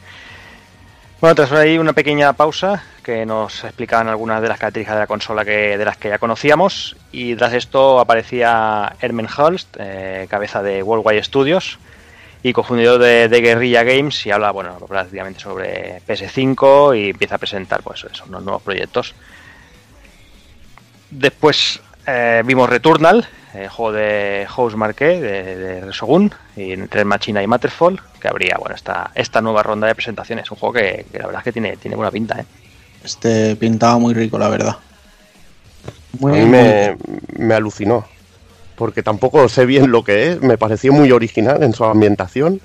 Bueno, tras ahí una pequeña pausa que nos explicaban algunas de las características de la consola que, de las que ya conocíamos y tras esto aparecía Herman Holst, eh, cabeza de Worldwide Studios y cofundidor de, Guerrilla Games y habla bueno prácticamente sobre PS5 y empieza a presentar pues esos nuevos proyectos. Después eh, vimos Returnal, el juego de House Marqué de, de Resogun, y entre Machina y Matterfall, que habría bueno esta, esta nueva ronda de presentaciones. Un juego que, la verdad es que tiene, tiene buena pinta. ¿eh? Este pintaba muy rico, la verdad. a mí me, me alucinó, porque tampoco sé bien lo que es, me pareció muy original en su ambientación.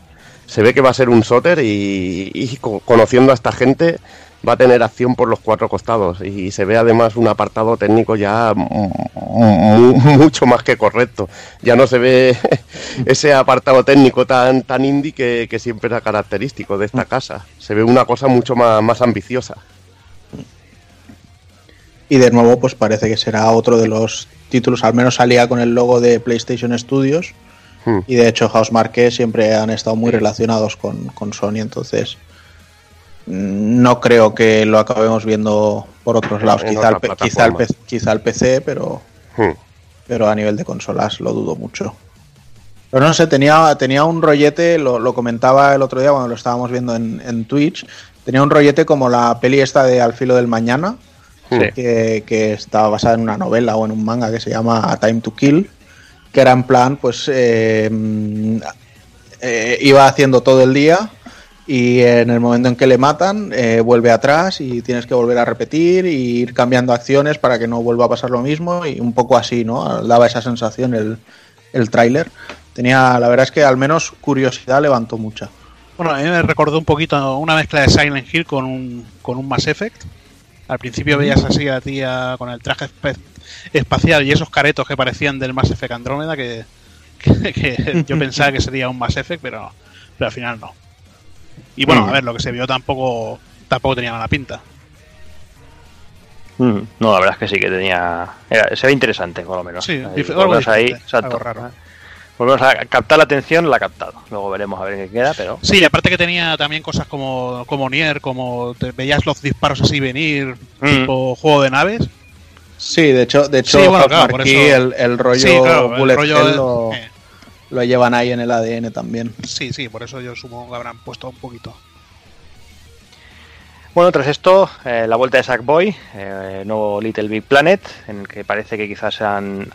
Se ve que va a ser un soter y conociendo a esta gente va a tener acción por los cuatro costados y se ve además un apartado técnico ya mucho más que correcto. Ya no se ve ese apartado técnico tan, tan indie que, siempre era característico de esta casa. Se ve una cosa mucho más, más ambiciosa. Y de nuevo, pues parece que será otro de los títulos, al menos salía con el logo de PlayStation Studios. Hmm. Y de hecho, House Marque siempre han estado muy relacionados con, con Sony, entonces no creo que lo acabemos viendo por otros lados. Quizá el, quizá, el, quizá el, PC, pero, hmm. pero a nivel de consolas lo dudo mucho. Pero no sé, tenía, tenía un rollete, lo, comentaba el otro día cuando lo estábamos viendo en, Twitch, tenía un rollete como la peli esta de Al filo del mañana, que, que estaba basada en una novela o en un manga que se llama Time to Kill, que era en plan, pues eh, eh, iba haciendo todo el día y en el momento en que le matan eh, vuelve atrás y tienes que volver a repetir y ir cambiando acciones para que no vuelva a pasar lo mismo y un poco así, ¿no? Daba esa sensación el, el tráiler. Tenía, la verdad es que al menos curiosidad levantó mucha. Bueno, a mí me recordó un poquito una mezcla de Silent Hill con un, con un Mass Effect. Al principio veías así a la tía con el traje espacial y esos caretos que parecían del Mass Effect Andrómeda que, que yo pensaba que sería un Mass Effect, pero, pero al final no. Y bueno, a mm. ver, lo que se vio tampoco tampoco tenía mala pinta. Mm. No, la verdad es que sí que tenía. se ve interesante, por lo menos. Sí, algo, ahí, raro. Volvemos a captar la atención, la ha captado. Luego veremos a ver qué queda, pero. Sí, aparte que tenía también cosas como, como Nier, como te veías los disparos así venir, mm. tipo juego de naves. Sí, de hecho, de hecho aquí el, el, rollo Bullet lo, eh. Lo, llevan ahí en el ADN también. Sí, sí, por eso yo supongo que habrán puesto un poquito. Bueno, tras esto, eh, la vuelta de Sackboy, eh, nuevo Little Big Planet, en el que parece que quizás sean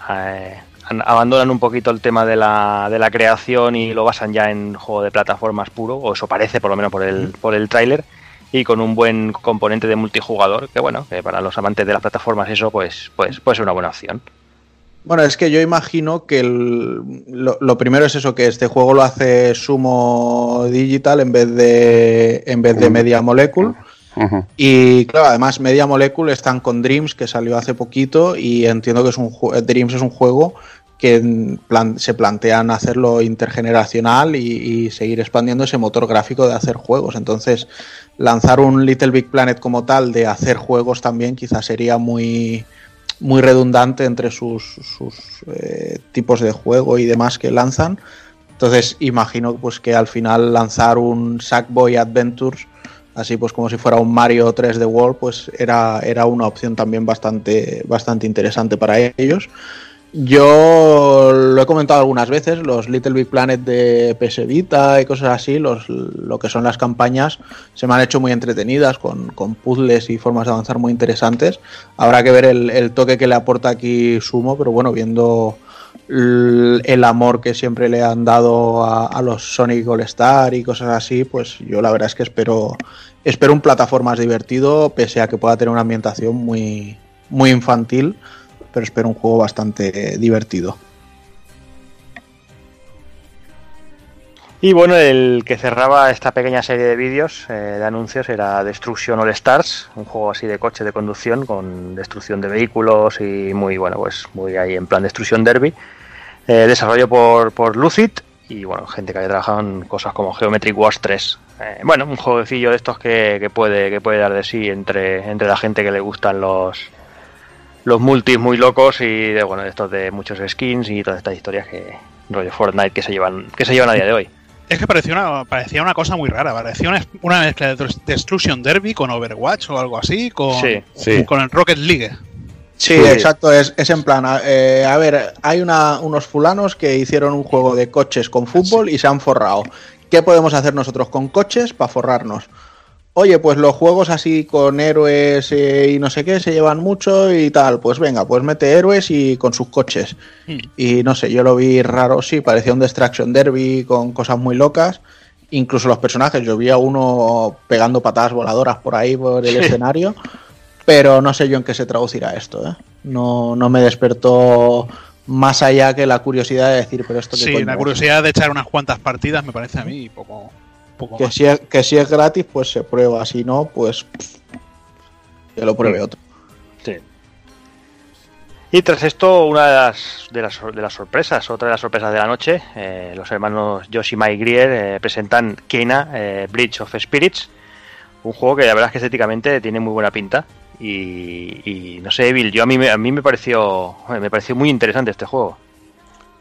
abandonan un poquito el tema de la, de la creación y lo basan ya en juego de plataformas puro, o eso parece por lo menos por el, por el tráiler, y con un buen componente de multijugador, que bueno, que para los amantes de las plataformas eso pues, pues puede ser una buena opción. Bueno, es que yo imagino que lo, primero es eso, que este juego lo hace Sumo Digital en vez de, en vez de Media Molecule. Y claro, además Media Molecule están con Dreams, que salió hace poquito, y entiendo que es un Dreams es un juego que se plantean hacerlo intergeneracional y, seguir expandiendo ese motor gráfico de hacer juegos. Entonces, lanzar un Little Big Planet como tal de hacer juegos también quizás sería muy, muy redundante entre sus, eh, tipos de juego y demás que lanzan. Entonces, imagino pues que al final lanzar un Sackboy Adventures así pues como si fuera un Mario 3 de World, pues era, era una opción también bastante, bastante interesante para ellos. Yo lo he comentado algunas veces, los Little Big Planet de PS Vita y cosas así, los, lo que son las campañas, se me han hecho muy entretenidas, con, con puzzles y formas de avanzar muy interesantes. Habrá que ver el, toque que le aporta aquí Sumo, pero bueno, viendo el, amor que siempre le han dado a, los Sonic All Star y cosas así, pues yo la verdad es que espero, espero un plataformas divertido, pese a que pueda tener una ambientación muy, muy infantil pero espero un juego bastante divertido. Y bueno, el que cerraba esta pequeña serie de vídeos, eh, de anuncios, era Destruction All Stars, un juego así de coche de conducción con destrucción de vehículos y muy, bueno, pues muy ahí en plan destrucción derby. Eh, desarrollo por, por Lucid y bueno, gente que haya trabajado en cosas como Geometric Wars 3. Eh, bueno, un jueguecillo de estos que, que, puede, que puede dar de sí entre, entre la gente que le gustan los, los multis muy locos y de bueno de estos de muchos skins y todas estas historias que rollo Fortnite que se llevan que se llevan a día de hoy. Es que parecía una, parecía una cosa muy rara, parecía una, mezcla de Destruction Derby con Overwatch o algo así, con, con el Rocket League. Sí, exacto, es, es, en plan, eh, a ver, hay una, unos fulanos que hicieron un juego de coches con fútbol y se han forrado. ¿Qué podemos hacer nosotros con coches para forrarnos? Oye, pues los juegos así con héroes eh, y no sé qué se llevan mucho y tal, pues venga, pues mete héroes y con sus coches. Hmm. Y no sé, yo lo vi raro, sí, parecía un Destruction Derby con cosas muy locas. Incluso los personajes, yo vi a uno pegando patadas voladoras por ahí, por el escenario, pero no sé yo en qué se traducirá esto, ¿eh? No, no me despertó más allá que la curiosidad de decir, pero esto Sí, la curiosidad de echar unas cuantas partidas me parece a mí poco, que, si es, que si es gratis, pues se prueba. Si no, pues que lo pruebe otro. Sí. Y tras esto, una de las, de las, de las sorpresas, otra de las sorpresas de la noche, eh, los hermanos Yoshima y Grier eh, presentan Kena eh, Bridge of Spirits, un juego que la verdad es que estéticamente tiene muy buena pinta. Y, no sé, Evil, yo a mí, a mí me pareció me pareció muy interesante este juego.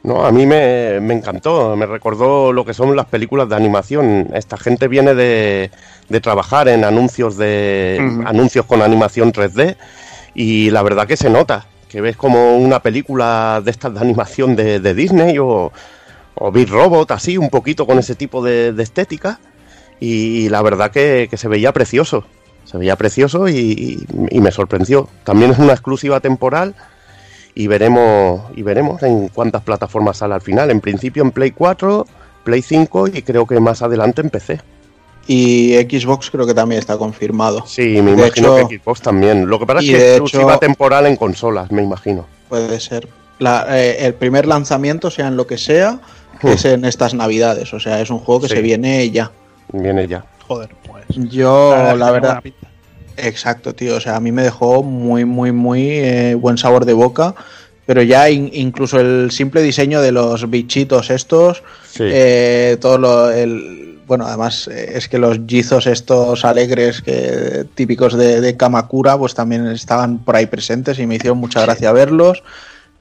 No, a mí me, encantó, me recordó lo que son las películas de animación. Esta gente viene de, de trabajar en anuncios de anuncios con animación 3D y la verdad que se nota, que ves como una película de estas de animación de, Disney o, o Big Robot, así, un poquito con ese tipo de, estética y, la verdad que, se veía precioso, se veía precioso y me sorprendió. También es una exclusiva temporal y veremos y veremos en cuántas plataformas sale al final. En principio en Play 4, Play 5 y creo que más adelante en PC. Y Xbox creo que también está confirmado. Sí, me imagino que Xbox también. Lo que pasa es que es exclusiva temporal en consolas, me imagino. Puede ser. Eh, el primer lanzamiento, sea en lo que sea, hmm. es en estas navidades. O sea, es un juego que se viene ya. Viene ya. Joder, pues. Yo, la verdad. Exacto, tío. O sea, a mí me dejó muy, muy, muy eh, buen sabor de boca. Pero ya incluso el simple diseño de los bichitos estos, eh, todo lo, el, bueno, además eh, es que los gizos estos alegres que típicos de, Kamakura, pues también estaban por ahí presentes y me hicieron mucha gracia verlos.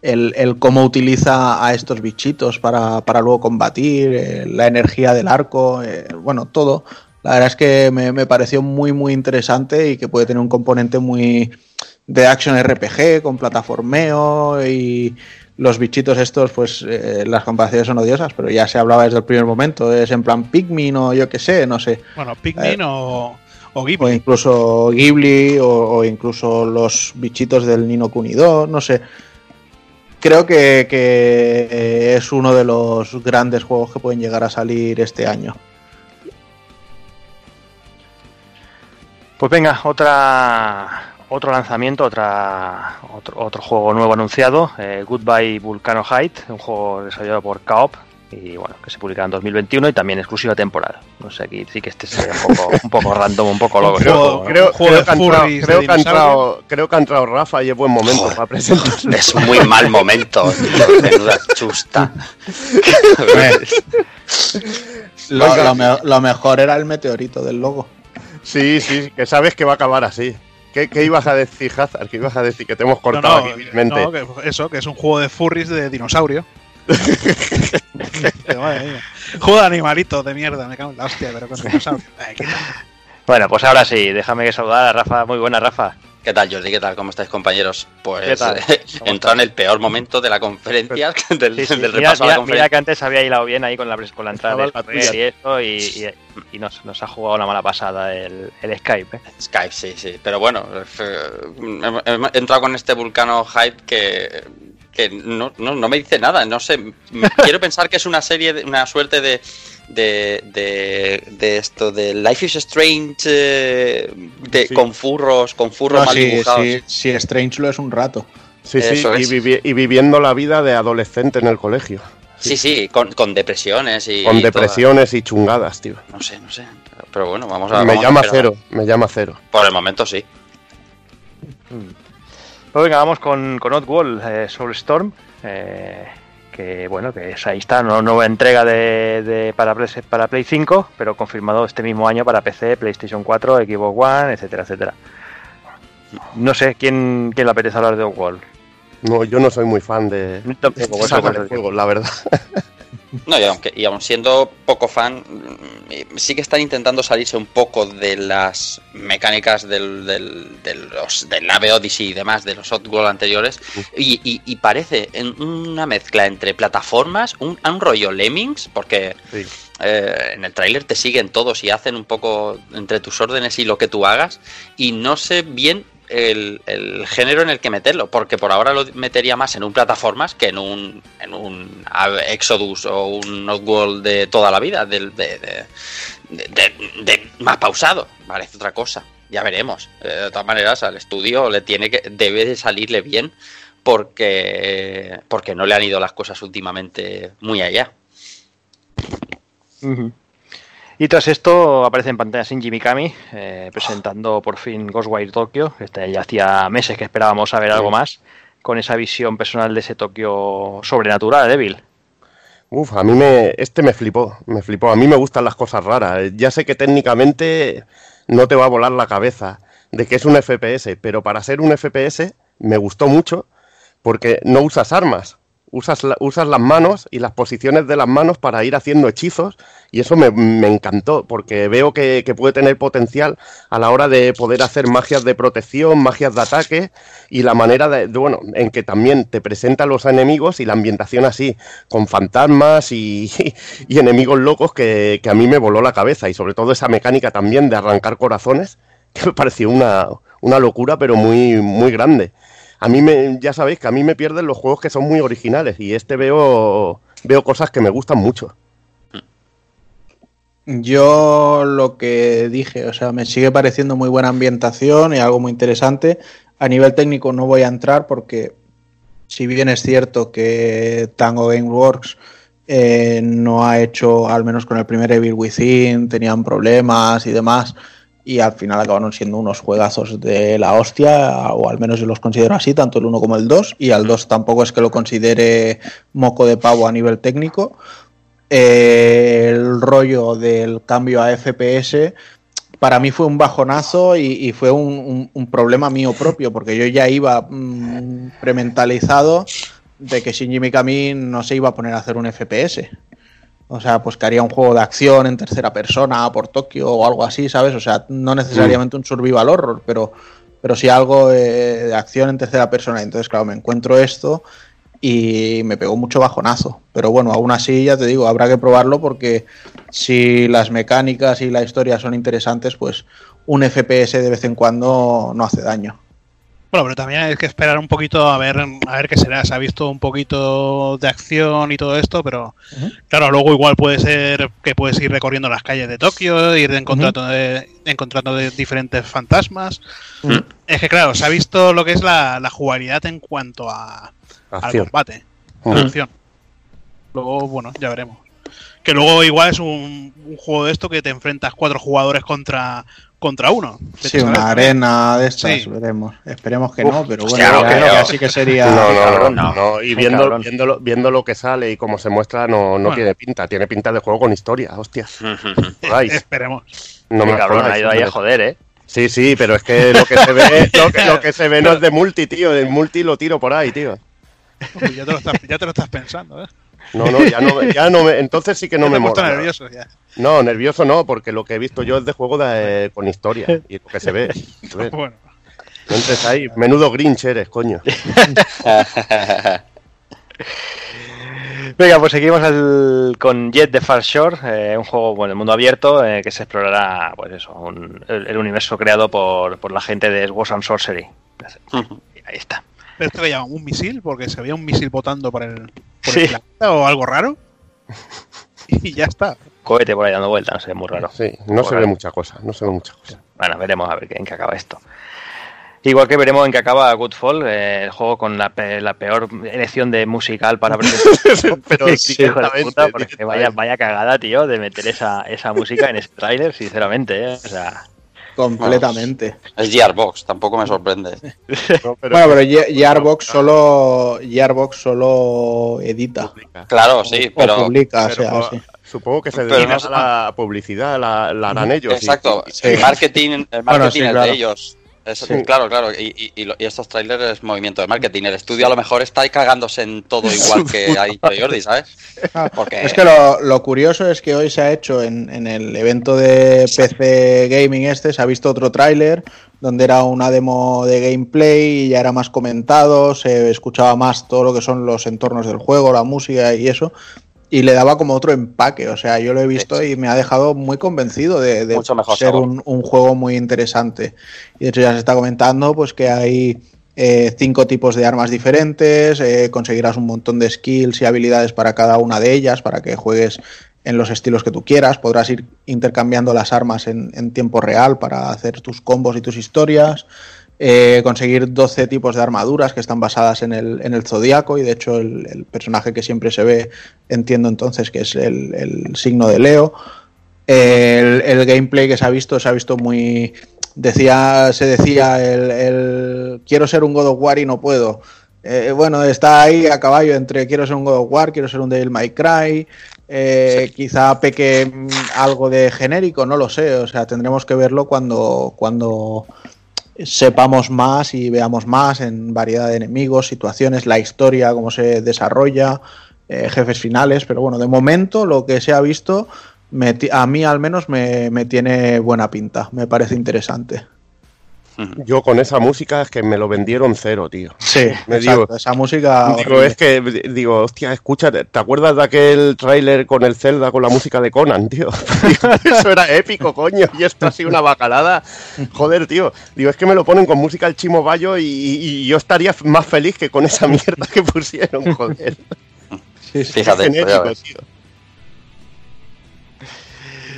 el, cómo utiliza a estos bichitos para, luego combatir, eh, la energía del arco, eh, bueno, todo. La verdad es que me, pareció muy, muy interesante y que puede tener un componente muy de action RPG con plataformeo y los bichitos estos, pues eh, las comparaciones son odiosas, pero ya se hablaba desde el primer momento, es en plan Pikmin o yo qué sé, no sé. Bueno, Pikmin o, o, Ghibli. O incluso Ghibli o, incluso los bichitos del Nino Kunido, no sé creo que, eh, es uno de los grandes juegos que pueden llegar a salir este año. Pues venga, otra otro lanzamiento, otra, otro, juego nuevo anunciado, eh, Goodbye Vulcano Height, un juego desarrollado por Kaop, y bueno, que se publicará en 2021 y también exclusiva temporal. No sé, aquí sí que este sería un poco, un poco random, un poco loco. Creo, creo, creo, que, ha entrado, creo que ha entrado Rafa y es buen momento para presentar. Es muy mal momento, menuda chusta. lo, mejor era el meteorito del logo. Sí, sí, que sabes que va a acabar así. ¿Qué, ibas a decir, Hazard? ¿Qué ibas a decir? Que te hemos cortado aquí no, que eso, que es un juego de furries de dinosaurio. Juego de animalitos de mierda, me cago en la hostia, pero con dinosaurio. bueno, pues ahora sí, déjame que saludar a Rafa. Muy buena, Rafa. ¿Qué tal, Jordi? ¿Qué tal? ¿Cómo estáis, compañeros? Pues entra en el peor momento de la conferencia, del, repaso a la conferencia. Mira que antes había hilado bien ahí con la, con la entrada y esto, y, y, nos, ha jugado una mala pasada el, Skype. ¿eh? Skype, sí, sí. Pero bueno, eh, he entrado con este vulcano hype que que no, no, no, me dice nada, no sé. Quiero pensar que es una serie, de, una suerte de, de, de, esto, de Life is Strange eh, de, con furros, con furros mal dibujados. Sí, Strange lo es un rato. Sí, sí, y, viviendo la vida de adolescente en el colegio. Sí, sí, con, con, depresiones y. Con depresiones y chungadas, tío. No sé, no sé. Pero bueno, vamos a. Me llama cero, me llama cero. Por el momento sí. Mm. Pues venga, vamos con, con Oddworld eh, Soulstorm. Eh, que bueno, que es, ahí está, una nueva entrega de, para, Play, para Play 5, pero confirmado este mismo año para PC, PlayStation 4, Xbox One, etcétera, etcétera. No sé, ¿quién, quién le apetece hablar de Oddworld? No, yo no soy muy fan de, de juego, la verdad. No, y aunque y aun siendo poco fan, mm, sí que están intentando salirse un poco de las mecánicas del, del, del, los, del Ave Odyssey y demás, de los Oddworld anteriores, y, y, parece una mezcla entre plataformas, un, un rollo Lemmings, porque eh, en el tráiler te siguen todos y hacen un poco entre tus órdenes y lo que tú hagas, y no sé bien el, género en el que meterlo, porque por ahora lo metería más en un plataformas que en un, en un Exodus o un Oddworld de toda la vida, de, más pausado, es otra cosa, ya veremos. Eh, de todas maneras, al estudio le tiene que, debe de salirle bien porque, porque no le han ido las cosas últimamente muy allá. Y tras esto aparece en pantalla Shinji Mikami eh, presentando por fin Ghostwire Tokyo. Este ya hacía meses que esperábamos saber algo más con esa visión personal de ese Tokio sobrenatural, débil. Uf, a mí me, este me flipó, me flipó. A mí me gustan las cosas raras. Ya sé que técnicamente no te va a volar la cabeza de que es un FPS, pero para ser un FPS me gustó mucho porque no usas armas usas, usas las manos y las posiciones de las manos para ir haciendo hechizos y eso me, encantó porque veo que, puede tener potencial a la hora de poder hacer magias de protección, magias de ataque y la manera de, bueno, en que también te presentan los enemigos y la ambientación así, con fantasmas y, y enemigos locos que, que, a mí me voló la cabeza y sobre todo esa mecánica también de arrancar corazones que me pareció una, una locura pero muy, muy grande a mí me, ya sabéis que a mí me pierden los juegos que son muy originales y este veo, veo cosas que me gustan mucho. Yo lo que dije, o sea, me sigue pareciendo muy buena ambientación y algo muy interesante. A nivel técnico no voy a entrar porque si bien es cierto que Tango Gameworks eh, no ha hecho, al menos con el primer Evil Within, tenían problemas y demás, y al final acabaron siendo unos juegazos de la hostia, o al menos yo los considero así, tanto el 1 como el 2, y al 2 tampoco es que lo considere moco de pavo a nivel técnico. Eh, el rollo del cambio a FPS para mí fue un bajonazo y, fue un, problema mío propio, porque yo ya iba mm, prementalizado de que Shinji Mikami no se iba a poner a hacer un FPS. O sea, pues que haría un juego de acción en tercera persona por Tokio o algo así, ¿sabes? O sea, no necesariamente un survival horror, pero, pero sí algo eh, de acción en tercera persona. Entonces, claro, me encuentro esto y me pegó mucho bajonazo. Pero bueno, aún así, ya te digo, habrá que probarlo porque si las mecánicas y la historia son interesantes, pues un FPS de vez en cuando no hace daño. Bueno, pero también hay que esperar un poquito a ver a ver qué será. Se ha visto un poquito de acción y todo esto, pero claro, luego igual puede ser que puedes ir recorriendo las calles de Tokio, ir encontrando, de, encontrando de diferentes fantasmas. Es que claro, se ha visto lo que es la, jugabilidad en cuanto a, al combate, la acción. Luego, bueno, ya veremos. Que luego igual es un, un, juego de esto que te enfrentas cuatro jugadores contra contra uno. Sí, una arena de estas, veremos. Esperemos que no, pero bueno, así que sería. No, no, no, y viendo, viendo, viendo, lo que sale y cómo se muestra, no, no tiene pinta. Tiene pinta de juego con historia, hostias. Esperemos. No me cabrón, ha ido ahí a joder, ¿eh? Sí, sí, pero es que lo que se ve, lo que, lo que se ve no es de multi, tío. De multi lo tiro por ahí, tío. Ya te lo estás, ya te lo estás pensando, ¿eh? No, no, ya no, ya no me, entonces sí que no me mola. nervioso ya. No, nervioso no, porque lo que he visto yo es de juego de, con historia y lo que se ve. Bueno. entonces ahí, menudo Grinch eres, coño. Venga, pues seguimos con Jet the Far Shore, eh, un juego bueno, de mundo abierto eh, que se explorará pues eso, el, universo creado por, por la gente de Swords and Sorcery. Ahí está. ¿Pero esto que llaman un misil? Porque se veía un misil botando por el, por o algo raro. y ya está. Cohete por ahí dando vueltas, no se ve muy raro. Sí, no se ve mucha cosa, no se ve mucha cosa. Bueno, veremos a ver en qué acaba esto. Igual que veremos en qué acaba Goodfall, eh, el juego con la, peor elección de musical para presentar. Pero puta, porque vaya, vaya cagada, tío, de meter esa, esa música en este trailer, sinceramente, ¿eh? O sea, Completamente. es Gearbox, tampoco me sorprende. bueno, pero Gearbox solo, Gearbox solo edita. Claro, sí, pero. publica, o sea, Supongo que se dedica a la publicidad, la, la harán ellos. Exacto, el marketing, el marketing es de ellos. Claro, claro. Y, estos trailers es movimiento de marketing. El estudio a lo mejor está cagándose en todo igual que ha dicho Jordi, ¿sabes? Porque... Es que lo, curioso es que hoy se ha hecho en, el evento de PC Gaming este, se ha visto otro tráiler donde era una demo de gameplay y ya era más comentado, se escuchaba más todo lo que son los entornos del juego, la música y eso y le daba como otro empaque. O sea, yo lo he visto y me ha dejado muy convencido de, ser un, juego muy interesante. Y de hecho ya se está comentando pues que hay eh, cinco tipos de armas diferentes, eh, conseguirás un montón de skills y habilidades para cada una de ellas, para que juegues en los estilos que tú quieras. Podrás ir intercambiando las armas en, en tiempo real para hacer tus combos y tus historias. Eh, conseguir 12 tipos de armaduras que están basadas en el, en el zodiaco y de hecho el, personaje que siempre se ve entiendo entonces que es el, signo de Leo. El, gameplay que se ha visto se ha visto muy... Decía, se decía el, quiero ser un God of War y no puedo. Eh, bueno, está ahí a caballo entre quiero ser un God of War, quiero ser un Devil May Cry, eh, quizá peque algo de genérico, no lo sé, o sea, tendremos que verlo cuando, cuando sepamos más y veamos más en variedad de enemigos, situaciones, la historia, cómo se desarrolla, eh, jefes finales, pero bueno, de momento lo que se ha visto a mí al menos me, me tiene buena pinta, me parece interesante. Yo con esa música es que me lo vendieron cero, tío. Sí, me digo, esa música. Digo, es que, digo, hostia, escucha, ¿te acuerdas de aquel tráiler con el Zelda con la música de Conan, tío? Eso era épico, coño, y esto ha sido una bacalada. Joder, tío. Digo, es que me lo ponen con música al Chimo Bayo y, yo estaría más feliz que con esa mierda que pusieron, joder. Sí, sí. Fíjate, tío.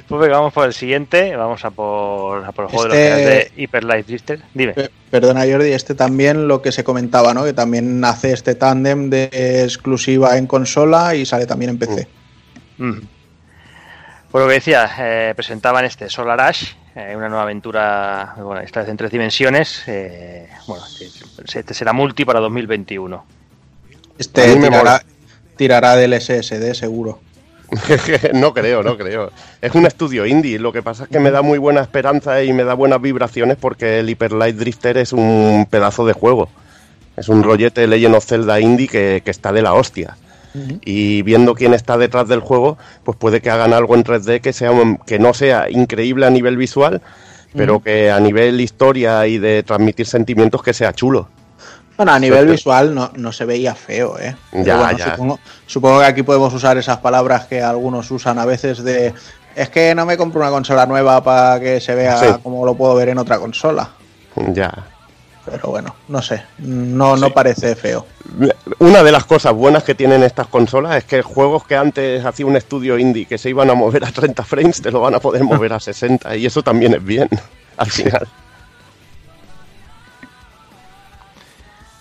Pues venga, vamos por el siguiente. Vamos a por, a por el juego de, los de este- Hyper Light Drifter. Dime. Perdona, Jordi, este también lo que se comentaba, ¿no? Que también hace este tándem de exclusiva en consola y sale también en PC. Mm. Por lo que decía, eh, presentaban este Solar Ash, eh, una nueva aventura, bueno, esta vez en tres dimensiones. Eh, bueno, este será multi para 2021. Este tirará, tirará del SSD seguro. no creo, no creo. Es un estudio indie. Lo que pasa es que me da muy buena esperanza y me da buenas vibraciones porque el Hyper Light Drifter es un pedazo de juego. Es un rollete Legend of Zelda indie que, que está de la hostia. Y viendo quién está detrás del juego, pues puede que hagan algo en 3D que, sea, que no sea increíble a nivel visual, pero que a nivel historia y de transmitir sentimientos que sea chulo. Bueno, a nivel visual no, no, se veía feo, ¿eh? Ya, bueno, ya. Supongo, supongo, que aquí podemos usar esas palabras que algunos usan a veces de es que no me compro una consola nueva para que se vea sí. como lo puedo ver en otra consola. Ya. Pero bueno, no sé, no, sí. no parece feo. Una de las cosas buenas que tienen estas consolas es que juegos que antes hacía un estudio indie que se iban a mover a 30 frames, te lo van a poder mover a 60 y eso también es bien, al final.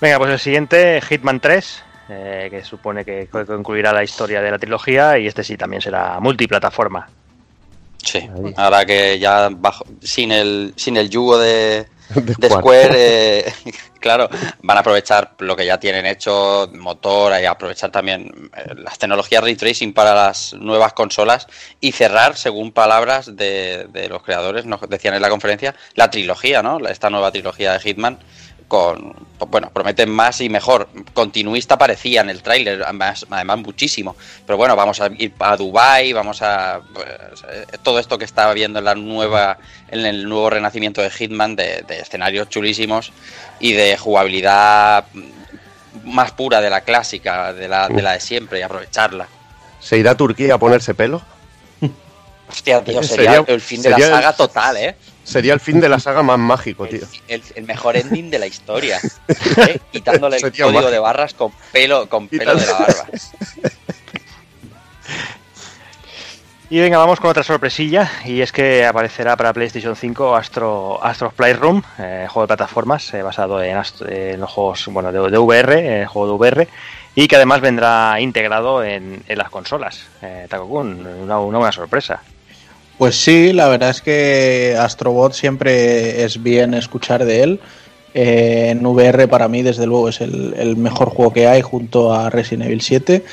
Venga, pues el siguiente, Hitman 3, eh, que supone que concluirá la historia de la trilogía y este sí también será multiplataforma. Sí, ahora que ya bajo, sin el sin el yugo de, de, de Square, eh, claro, van a aprovechar lo que ya tienen hecho, motor, y aprovechar también eh, las tecnologías ray tracing para las nuevas consolas y cerrar, según palabras de, de los creadores, nos decían en la conferencia, la trilogía, ¿no? Esta nueva trilogía de Hitman con bueno prometen más y mejor. Continuista parecía en el tráiler además, además muchísimo. Pero bueno vamos a ir a Dubai vamos a pues, todo esto que estaba viendo en la nueva en el nuevo renacimiento de Hitman de, de escenarios chulísimos y de jugabilidad más pura de la clásica de la de, la de siempre y aprovecharla. Se irá a Turquía a ponerse pelo Hostia, tío, sería, sería el fin de la saga total, ¿eh? Sería el fin de la saga más mágico, tío. El, el, el mejor ending de la historia. ¿eh? Quitándole el Sería código mágico. de barras con pelo, con pelo de la barba. Y venga, vamos con otra sorpresilla, y es que aparecerá para PlayStation 5 Astro, Astro Playroom, eh, juego de plataformas eh, basado en, en, los juegos bueno, de, de VR, eh, juego de VR, y que además vendrá integrado en, en las consolas. Eh, Takokun, una, una buena sorpresa. Pues sí, la verdad es que Astrobot siempre es bien escuchar de él. Eh, en VR para mí, desde luego, es el, mejor juego que hay junto a Resident Evil 7.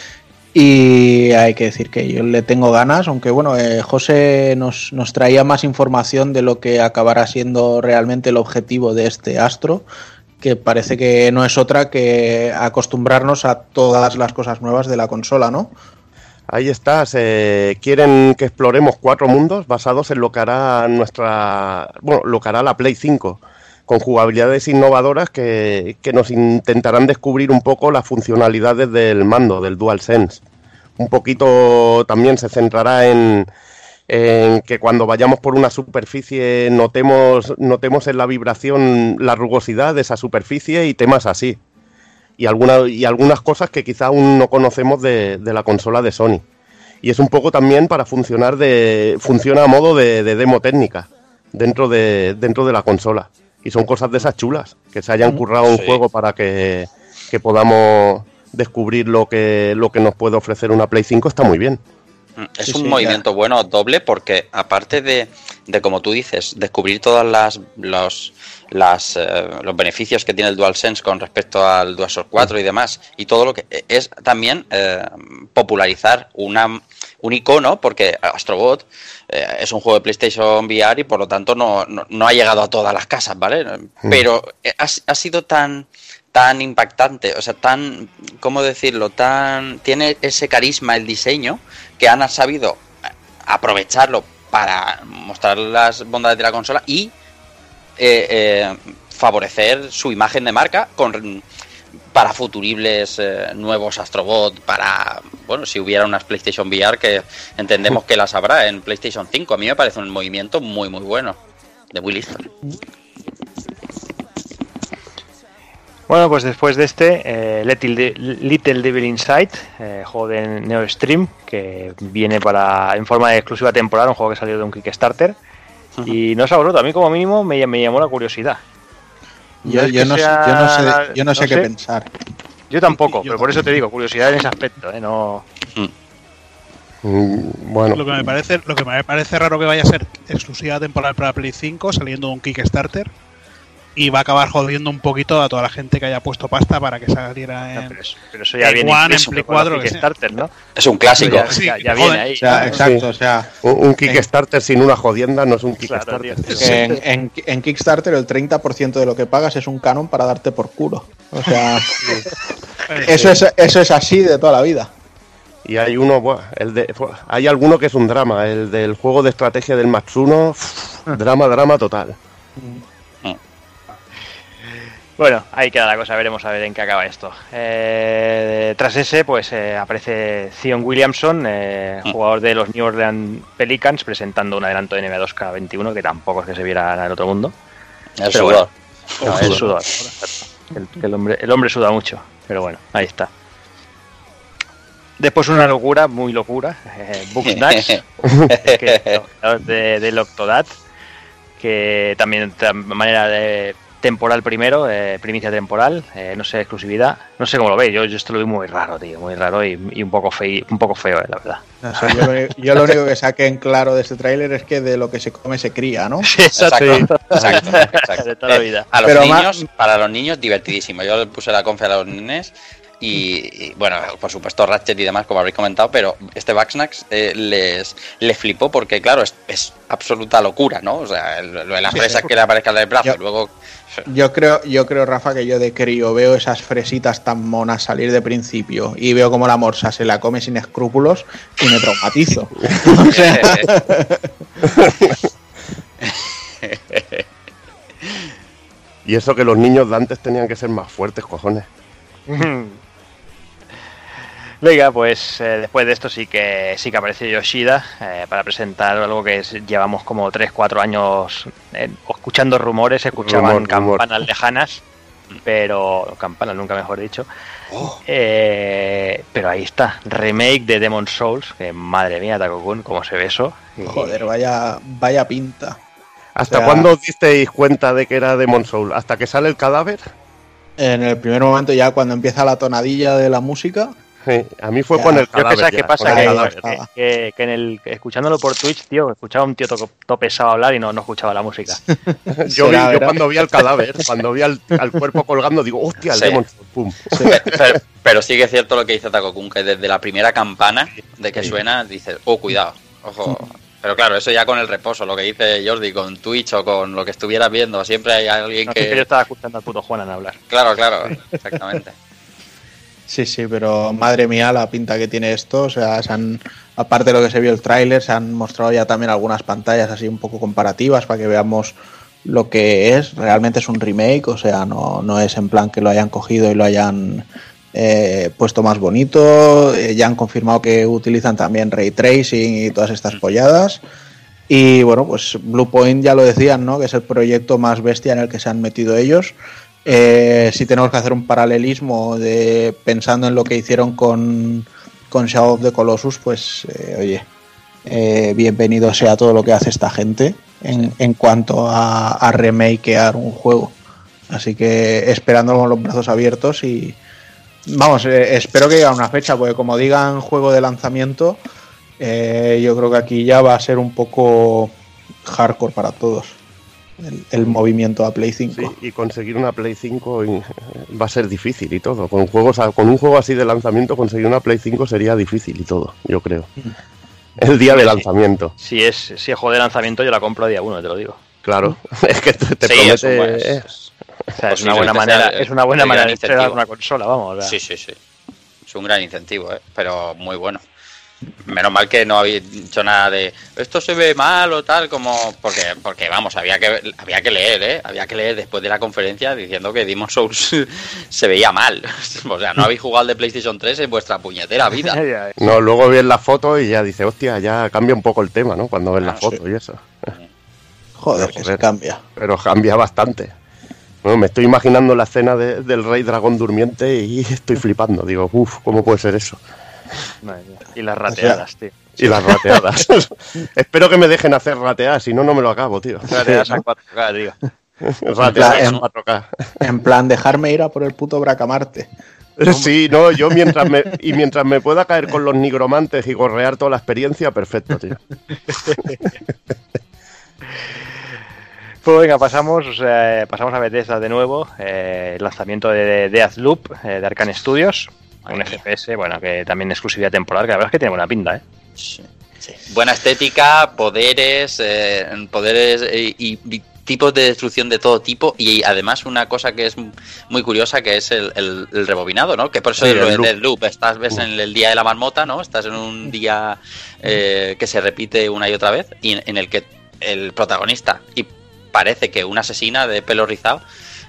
Y hay que decir que yo le tengo ganas, aunque bueno, eh, José nos, nos, traía más información de lo que acabará siendo realmente el objetivo de este Astro, que parece que no es otra que acostumbrarnos a todas las cosas nuevas de la consola, ¿no? Ahí está, se quieren que exploremos cuatro mundos basados en lo que hará nuestra, bueno, lo que hará la Play 5, con jugabilidades innovadoras que, que nos intentarán descubrir un poco las funcionalidades del mando, del DualSense. Un poquito también se centrará en, en que cuando vayamos por una superficie notemos, notemos en la vibración la rugosidad de esa superficie y temas así y, alguna, y algunas cosas que quizá aún no conocemos de, de, la consola de Sony. Y es un poco también para funcionar de. funciona a modo de, de demo técnica dentro de, dentro de la consola. Y son cosas de esas chulas, que se hayan currado un sí. juego para que, que, podamos descubrir lo que, lo que nos puede ofrecer una Play 5 está muy bien. Es sí, un sí, movimiento ya. bueno doble porque aparte de, de, como tú dices, descubrir todas las los, las, eh, los beneficios que tiene el DualSense con respecto al DualShock 4 y demás, y todo lo que es también eh, popularizar una, un icono, porque Astrobot eh, es un juego de PlayStation VR y por lo tanto no, no, no ha llegado a todas las casas, ¿vale? Mm. Pero ha, ha sido tan tan impactante, o sea, tan, ¿cómo decirlo? Tan, tiene ese carisma el diseño que han sabido aprovecharlo para mostrar las bondades de la consola y eh, eh, favorecer su imagen de marca con para futuribles eh, nuevos Astrobot, para, bueno, si hubiera unas PlayStation VR que entendemos que las habrá en PlayStation 5. A mí me parece un movimiento muy, muy bueno de Will Easton. Bueno, pues después de este, eh, Little, Devil Inside, juego de Neo Stream, que viene para en forma de exclusiva temporal, un juego que salió de un Kickstarter. Y no es sabroso, a mí como mínimo me, me llamó la curiosidad. Yo, yo, no, sea, yo, no, sé, yo no sé, qué sé. pensar. Yo tampoco, yo pero por eso te digo, curiosidad en ese aspecto, ¿eh? No... Mm, bueno. Lo que, me parece, lo que me parece raro que vaya a ser exclusiva temporal para Play 5, saliendo de un Kickstarter y va a acabar jodiendo un poquito a toda la gente que haya puesto pasta para que saliera en, pero, eso, pero eso ya en viene One, en implícito Play con los 4, que sea. Kickstarter, ¿no? Es un clásico. Ya, Sí, ya- ya joder. viene ahí. O sea, exacto, o sea, Un, un Kickstarter sin una jodienda no es un Claro, Kickstarter. en, en- en Kickstarter el 30% de lo que pagas es un canon para darte por culo. O sea, eso es, eso es así de toda la vida. Y hay uno, buah, el de, buah, hay alguno que es un drama, el del juego de estrategia del Matsuno, uf, drama, drama total. Bueno, ahí queda la cosa, veremos a ver en qué acaba esto. Eh, tras ese, pues eh, aparece Zion Williamson, eh, Mm. jugador de los New Orleans Pelicans, presentando un adelanto de NBA 2K21, que tampoco es que se viera del otro mundo. El Pero sudor. No, el sudor. El, hombre, el hombre suda mucho, pero bueno, ahí está. Después una locura, muy locura, eh, Bugsnax, que es de, del Octodad, que también de manera de temporal primero, eh, primicia temporal, eh, no sé, exclusividad, no sé cómo lo veis, yo, yo esto lo veo muy raro, tío, muy raro y, y un poco feo, un poco feo, eh, la verdad. Yo, lo, yo lo único que saqué en claro de este tráiler es que de lo que se come se cría, ¿no? Exacto, exacto, exacto. De toda la Eh, vida. A los Pero niños, para los niños, divertidísimo. Yo le puse la confe a los nenes y, y, bueno, por supuesto Ratchet y demás, como habréis comentado, pero este Bugsnax eh, les, les flipó porque, claro, es, es absoluta locura, ¿no? O sea, lo de las fresas que le aparezcan en el brazo Yo- luego... Yo creo, yo creo, Rafa, que yo de crío veo esas fresitas tan monas salir de principio y veo como la morsa se la come sin escrúpulos y me traumatizo. O sea, Y eso que los niños de antes tenían que ser más fuertes, cojones. Venga, pues eh, después de esto sí que sí que aparece Yoshida eh, para presentar algo que es- llevamos como 3-4 años eh, escuchando rumores, escuchaban Rumor, rumor. campanas lejanas, pero campanas nunca mejor dicho. Oh. Eh, pero ahí está, remake de Demon Souls, que madre mía, Takokun, cómo se ve eso. Joder, vaya, vaya pinta. ¿Hasta O sea- cuándo os disteis cuenta de que era Demon Soul? ¿Hasta que sale el cadáver? En el primer momento ya cuando empieza la tonadilla de la música, a mí fue Ya. con el Yo es que qué pasa, con el que, que- que- que en el escuchándolo por Twitch, tío, escuchaba a un tío to, to pesado hablar y no, no escuchaba la música. Yo, vi- yo cuando vi al cadáver, cuando vi al, al cuerpo colgando, digo, hostia, el Sí. Demon pum. Pero, pero sí que es cierto lo que dice Takokun, que desde la primera campana de que suena, dices, oh, cuidado, ojo. Pero claro, eso ya con el reposo, lo que dice Jordi, con Twitch o con lo que estuvieras viendo, siempre hay alguien No sé que yo que... estaba escuchando al puto Juanan hablar. Claro, claro, exactamente. Sí, sí, pero madre mía la pinta que tiene esto. O sea, se han, aparte de lo que se vio el tráiler, se han mostrado ya también algunas pantallas así un poco comparativas para que veamos lo que es. Realmente es un remake, o sea, no, no es en plan que lo hayan cogido y lo hayan eh, puesto más bonito. Eh, ya han confirmado que utilizan también ray tracing y todas estas polladas. Y bueno, pues Bluepoint ya lo decían, ¿no? Que es el proyecto más bestia en el que se han metido ellos. Eh, si tenemos que hacer un paralelismo de pensando en lo que hicieron con, Shadow of the Colossus, pues eh, oye, eh, bienvenido sea todo lo que hace esta gente en, en cuanto a, a remakear un juego. Así que esperando con los brazos abiertos y vamos, espero que llegue a una fecha, porque como digan juego de lanzamiento, yo creo que aquí ya va a ser un poco hardcore para todos el, el movimiento a Play 5. Sí, y conseguir una Play 5 y- va a ser difícil y todo. Con, juegos, con un juego así de lanzamiento, conseguir una Play 5 sería difícil y todo, yo creo. El día de lanzamiento, Si es, si es juego de lanzamiento, yo la compro a día uno, te lo digo. claro. Es que te, te Sí, es un buen- promete. es- O sea, es una buena manera, sea es una buena manera de estrenar una consola, vamos. o sea. Sí, sí, sí. Es un gran incentivo, ¿eh? pero muy bueno. Menos mal que no habéis dicho nada de esto se ve mal o tal, como porque, porque vamos, había que había que leer, ¿eh? Había que leer después de la conferencia diciendo que Demon Souls se veía mal. O sea, no habéis jugado al de PlayStation 3 en vuestra puñetera vida. No, luego ves la foto y ya dice, hostia, ya cambia un poco el tema, ¿no? Cuando ves la Ah, foto y eso. Joder, que se cambia. Pero cambia bastante. Bueno, me estoy imaginando la escena de- del rey dragón durmiente y estoy flipando. Digo, uff, ¿cómo puede ser eso? Madre mía. Y las rateadas, tío. Y las rateadas. Espero que me dejen hacer rateadas, si no, no me lo acabo, tío. Rateadas a 4K, tío. Rateadas En en 4K. En plan, dejarme ir a por el puto Bracamarte. Sí, no, yo mientras me, y mientras me pueda caer con los nigromantes y gorrear toda la experiencia, perfecto, tío. Pues venga, pasamos, eh, pasamos a Bethesda de nuevo. Eh, el lanzamiento de Deathloop eh, de Arcane Studios. Un FPS, bueno, que también exclusividad temporal, que la verdad es que tiene buena pinta, ¿eh? Sí, sí. Buena estética, poderes, eh, poderes eh, y, y tipos de destrucción de todo tipo y además una cosa que es muy curiosa que es el, el- el rebobinado, ¿no? Que por eso Sí, es lo el de loop. Estás ves en el día de la marmota, ¿no? Estás en un día eh, que se repite una y otra vez y en, en el que el protagonista y parece que una asesina de pelo rizado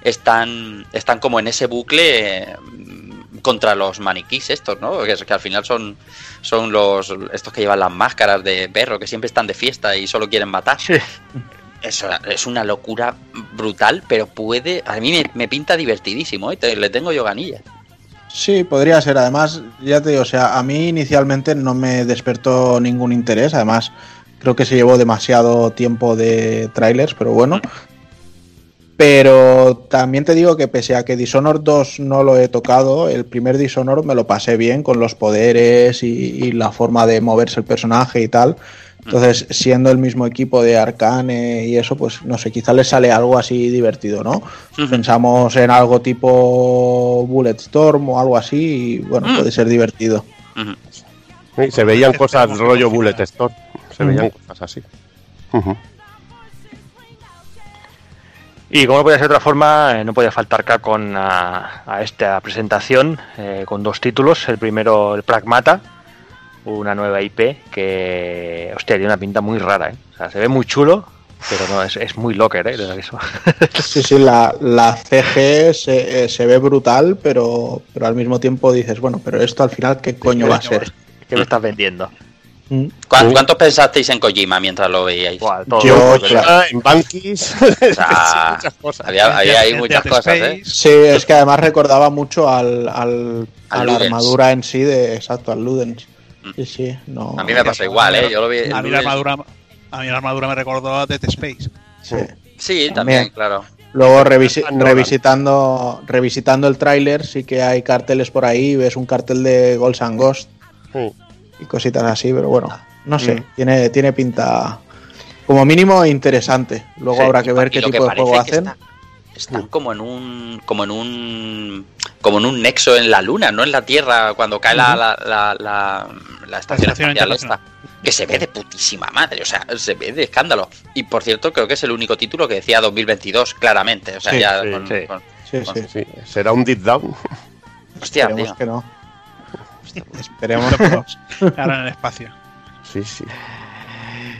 están, están como en ese bucle eh, contra los maniquís estos, ¿no? Que, que al final son, son los estos que llevan las máscaras de perro, que siempre están de fiesta y solo quieren matar. Eso es una locura brutal, pero puede. A mí me, me pinta divertidísimo, ¿eh? Te- le tengo yo ganillas. Sí, podría ser. Además, ya te digo, o sea, a mí inicialmente no me despertó ningún interés. Además, creo que se llevó demasiado tiempo de trailers, pero bueno. Pero también te digo que pese a que Dishonored 2 no lo he tocado, el primer Dishonored me lo pasé bien con los poderes y, y la forma de moverse el personaje y tal. Entonces, siendo el mismo equipo de Arcane y eso, pues no sé, quizá les sale algo así divertido, ¿no? Pensamos en algo tipo Bulletstorm o algo así y bueno, Mm. puede ser divertido. Sí, se veían cosas rollo no Bullet fija. Store. Se veían cosas así. Y como no podía ser de otra forma, eh, no podía faltar Capcom a, a esta presentación eh, con dos títulos. El primero, el Pragmata, una nueva IP que, hostia, tiene una pinta muy rara. ¿eh? O sea, se ve muy chulo, pero no, es, es muy locker, ¿eh? Eso. Sí, sí, la, la CG se, eh, se ve brutal, pero, pero al mismo tiempo dices, bueno, pero esto al final, ¿qué coño va a ser? ¿Qué me estás vendiendo? Mm. ¿Cuán- Sí. ¿Cuántos pensasteis en Kojima mientras lo veíais? Buah, todo, Yo, todo, claro. Ah, en Bankis. O sea, muchas cosas. había, había ahí Dead muchas cosas, ¿eh? Sí, es que además recordaba mucho al, al- a la armadura en sí de, exacto, al Ludens. Sí, sí, no. A mí me pasa igual, ¿eh? Yo lo vi. A mí, la armadura, a mí la armadura me recordó a Dead Space. sí. Sí, también, También. claro. Luego revisi- revisitando, revisitando el tráiler, sí que hay carteles por ahí, ves un cartel de Golds and Ghost Sí. Y cositas así, pero bueno, no sé, Mm. tiene, tiene pinta como mínimo interesante. Luego Sí, habrá que ver qué tipo que de juego hacen. está- están como en un como en un como en un nexo en la luna, no en la Tierra, cuando cae la, la, la, la- la estación estación espacial esta, que se ve de putísima madre, o sea, se ve de escándalo. Y por cierto, creo que es el único título que decía 2022 claramente, o sea, Sí, ya sí, con- sí. con- Sí, con- sí. Sí, será un deep down. hostia, Esperemos tío. que no. Esperemos. Ahora en el espacio. Sí, sí.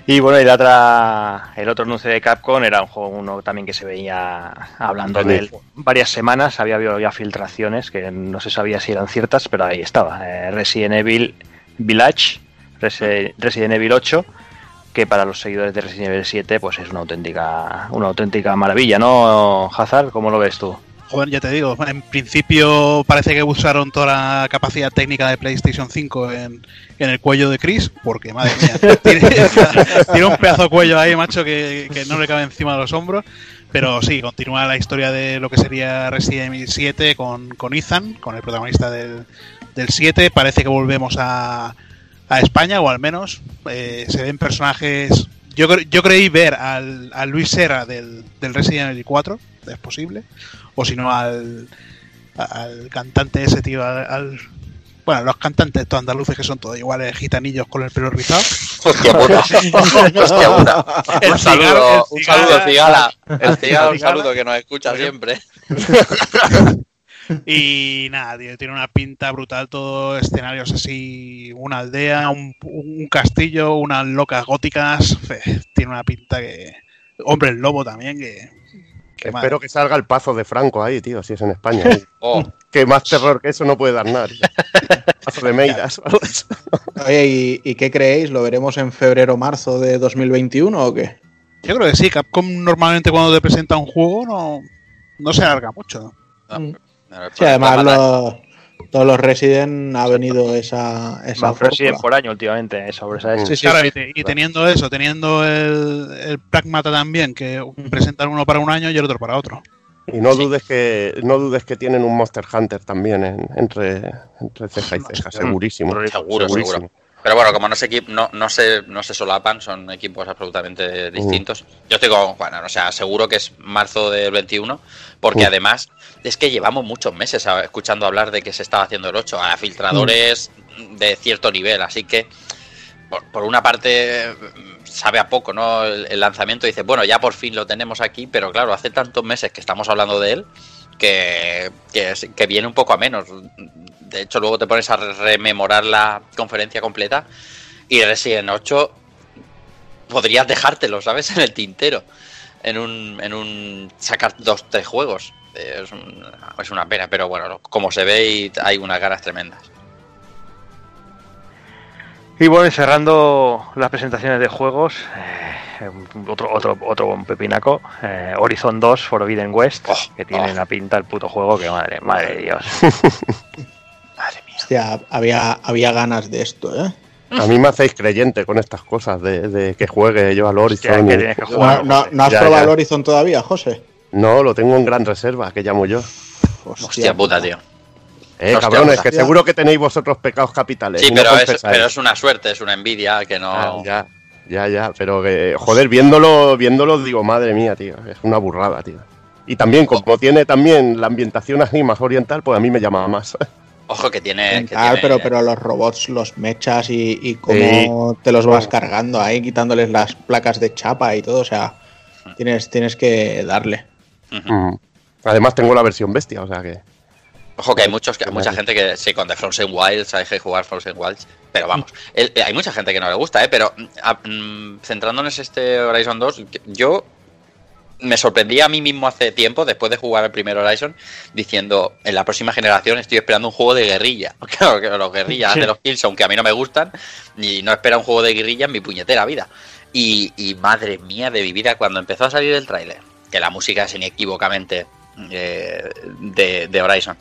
Y bueno, y la otra, el otro anuncio de Capcom era un juego uno también que se veía hablando de él varias semanas. Había habido ya filtraciones que no se sabía si eran ciertas, pero ahí estaba. Eh, Resident Evil Village, Resi- Resident Evil 8, que para los seguidores de Resident Evil 7 pues es una auténtica, una auténtica maravilla, ¿no, Hazard? ¿Cómo lo ves tú? Joder, ya te digo, en principio parece que usaron toda la capacidad técnica de PlayStation 5 en, en el cuello de Chris, porque madre mía, tiene, tiene un pedazo de cuello ahí, macho, que, que no le cabe encima de los hombros. Pero sí, continúa la historia de lo que sería Resident Evil 7 con, con Ethan, con el protagonista del, del 7. Parece que volvemos a, a España, o al menos eh, se ven personajes. Yo, yo creí ver al, al Luis Serra del, del Resident Evil 4, es posible, o si no al, al cantante ese tío, al, al- bueno, los cantantes estos andaluces que son todos iguales, gitanillos con el pelo rizado. Hostia puta. Hostia puta. Un saludo, un saludo, cigala. El Cigala, un saludo que nos escucha siempre. Y nada, tío, tiene una pinta brutal, todo escenarios así, una aldea, un, un castillo, unas locas góticas, fe, tiene una pinta que... Hombre, el lobo también, que... Espero que salga el pazo de Franco ahí, tío, si es en España. Oh, que más terror que eso no puede dar nada. Pazo de Meiras. Oye, ¿y, y qué creéis? ¿Lo veremos en febrero o marzo de 2021 o qué? Yo creo que sí, Capcom normalmente cuando te presenta un juego no, no se alarga mucho. Mm. Sí, además los, todos los Resident ha venido esa, esa Más Resident por año últimamente, eh, sobre esa Sí, sí, claro, sí. y, te- y teniendo eso, teniendo el, el Pragmata también, que presentan uno para un año y el otro para otro. Y no dudes que no dudes que tienen un Monster Hunter también en- entre, entre ceja y ceja, segurísimo. Seguro, segurísimo. Pero bueno, como no se, no, no, se, no se solapan, son equipos absolutamente distintos. Yo estoy con Juan, o sea, seguro que es marzo del 21, porque además es que llevamos muchos meses escuchando hablar de que se estaba haciendo el 8 a filtradores de cierto nivel, así que por, una parte sabe a poco, ¿no? El, lanzamiento dice, bueno, ya por fin lo tenemos aquí, pero claro, hace tantos meses que estamos hablando de él que, que, que viene un poco a menos de hecho, luego te pones a rememorar la conferencia completa y Resident 8 podrías dejártelo, ¿sabes? En el tintero. En un, en un sacar dos, tres juegos. Es, es una pena, pero bueno, como se ve y hay unas ganas tremendas. Y bueno, cerrando las presentaciones de juegos, eh, otro, otro, otro buen pepinaco, eh, Horizon 2 Forbidden West, oh, que tiene oh. una pinta el puto juego que madre, madre de Dios. Hostia, había, había ganas de esto, ¿eh? A mí me hacéis creyente con estas cosas de, que juegue yo al Horizon. ¿No, has probado el Horizon todavía, José? No, lo tengo en gran reserva, que llamo yo. Hostia, puta, tío. Eh, cabrones, que seguro que tenéis vosotros pecados capitales. Sí, pero es, pero es, una suerte, es una envidia que no. Ah, ya, ya, ya. Pero que, joder, viéndolo, viéndolo, digo, madre mía, tío. Es una burrada, tío. Y también, como tiene también la ambientación así más oriental, pues a mí me llamaba más. Ojo que tiene. pero, pero los robots los mechas y, cómo te los vas cargando ahí, quitándoles las placas de chapa y todo. O sea, tienes, tienes que darle. Además, tengo la versión bestia, o sea que. Ojo que hay muchos, que hay mucha gente que sí, con The Frozen Wilds hay que jugar Frozen Wilds, pero vamos, hay mucha gente que no le gusta, ¿eh? pero mm, centrándonos en este Horizon 2, yo me sorprendí a mí mismo hace tiempo, después de jugar el primer Horizon, diciendo, en la próxima generación estoy esperando un juego de guerrilla. Claro, que los guerrillas de los kills, aunque a mí no me gustan, y no espera un juego de guerrilla en mi puñetera vida. Y, madre mía de mi vida, cuando empezó a salir el tráiler, que la música es inequívocamente eh, de, Horizon,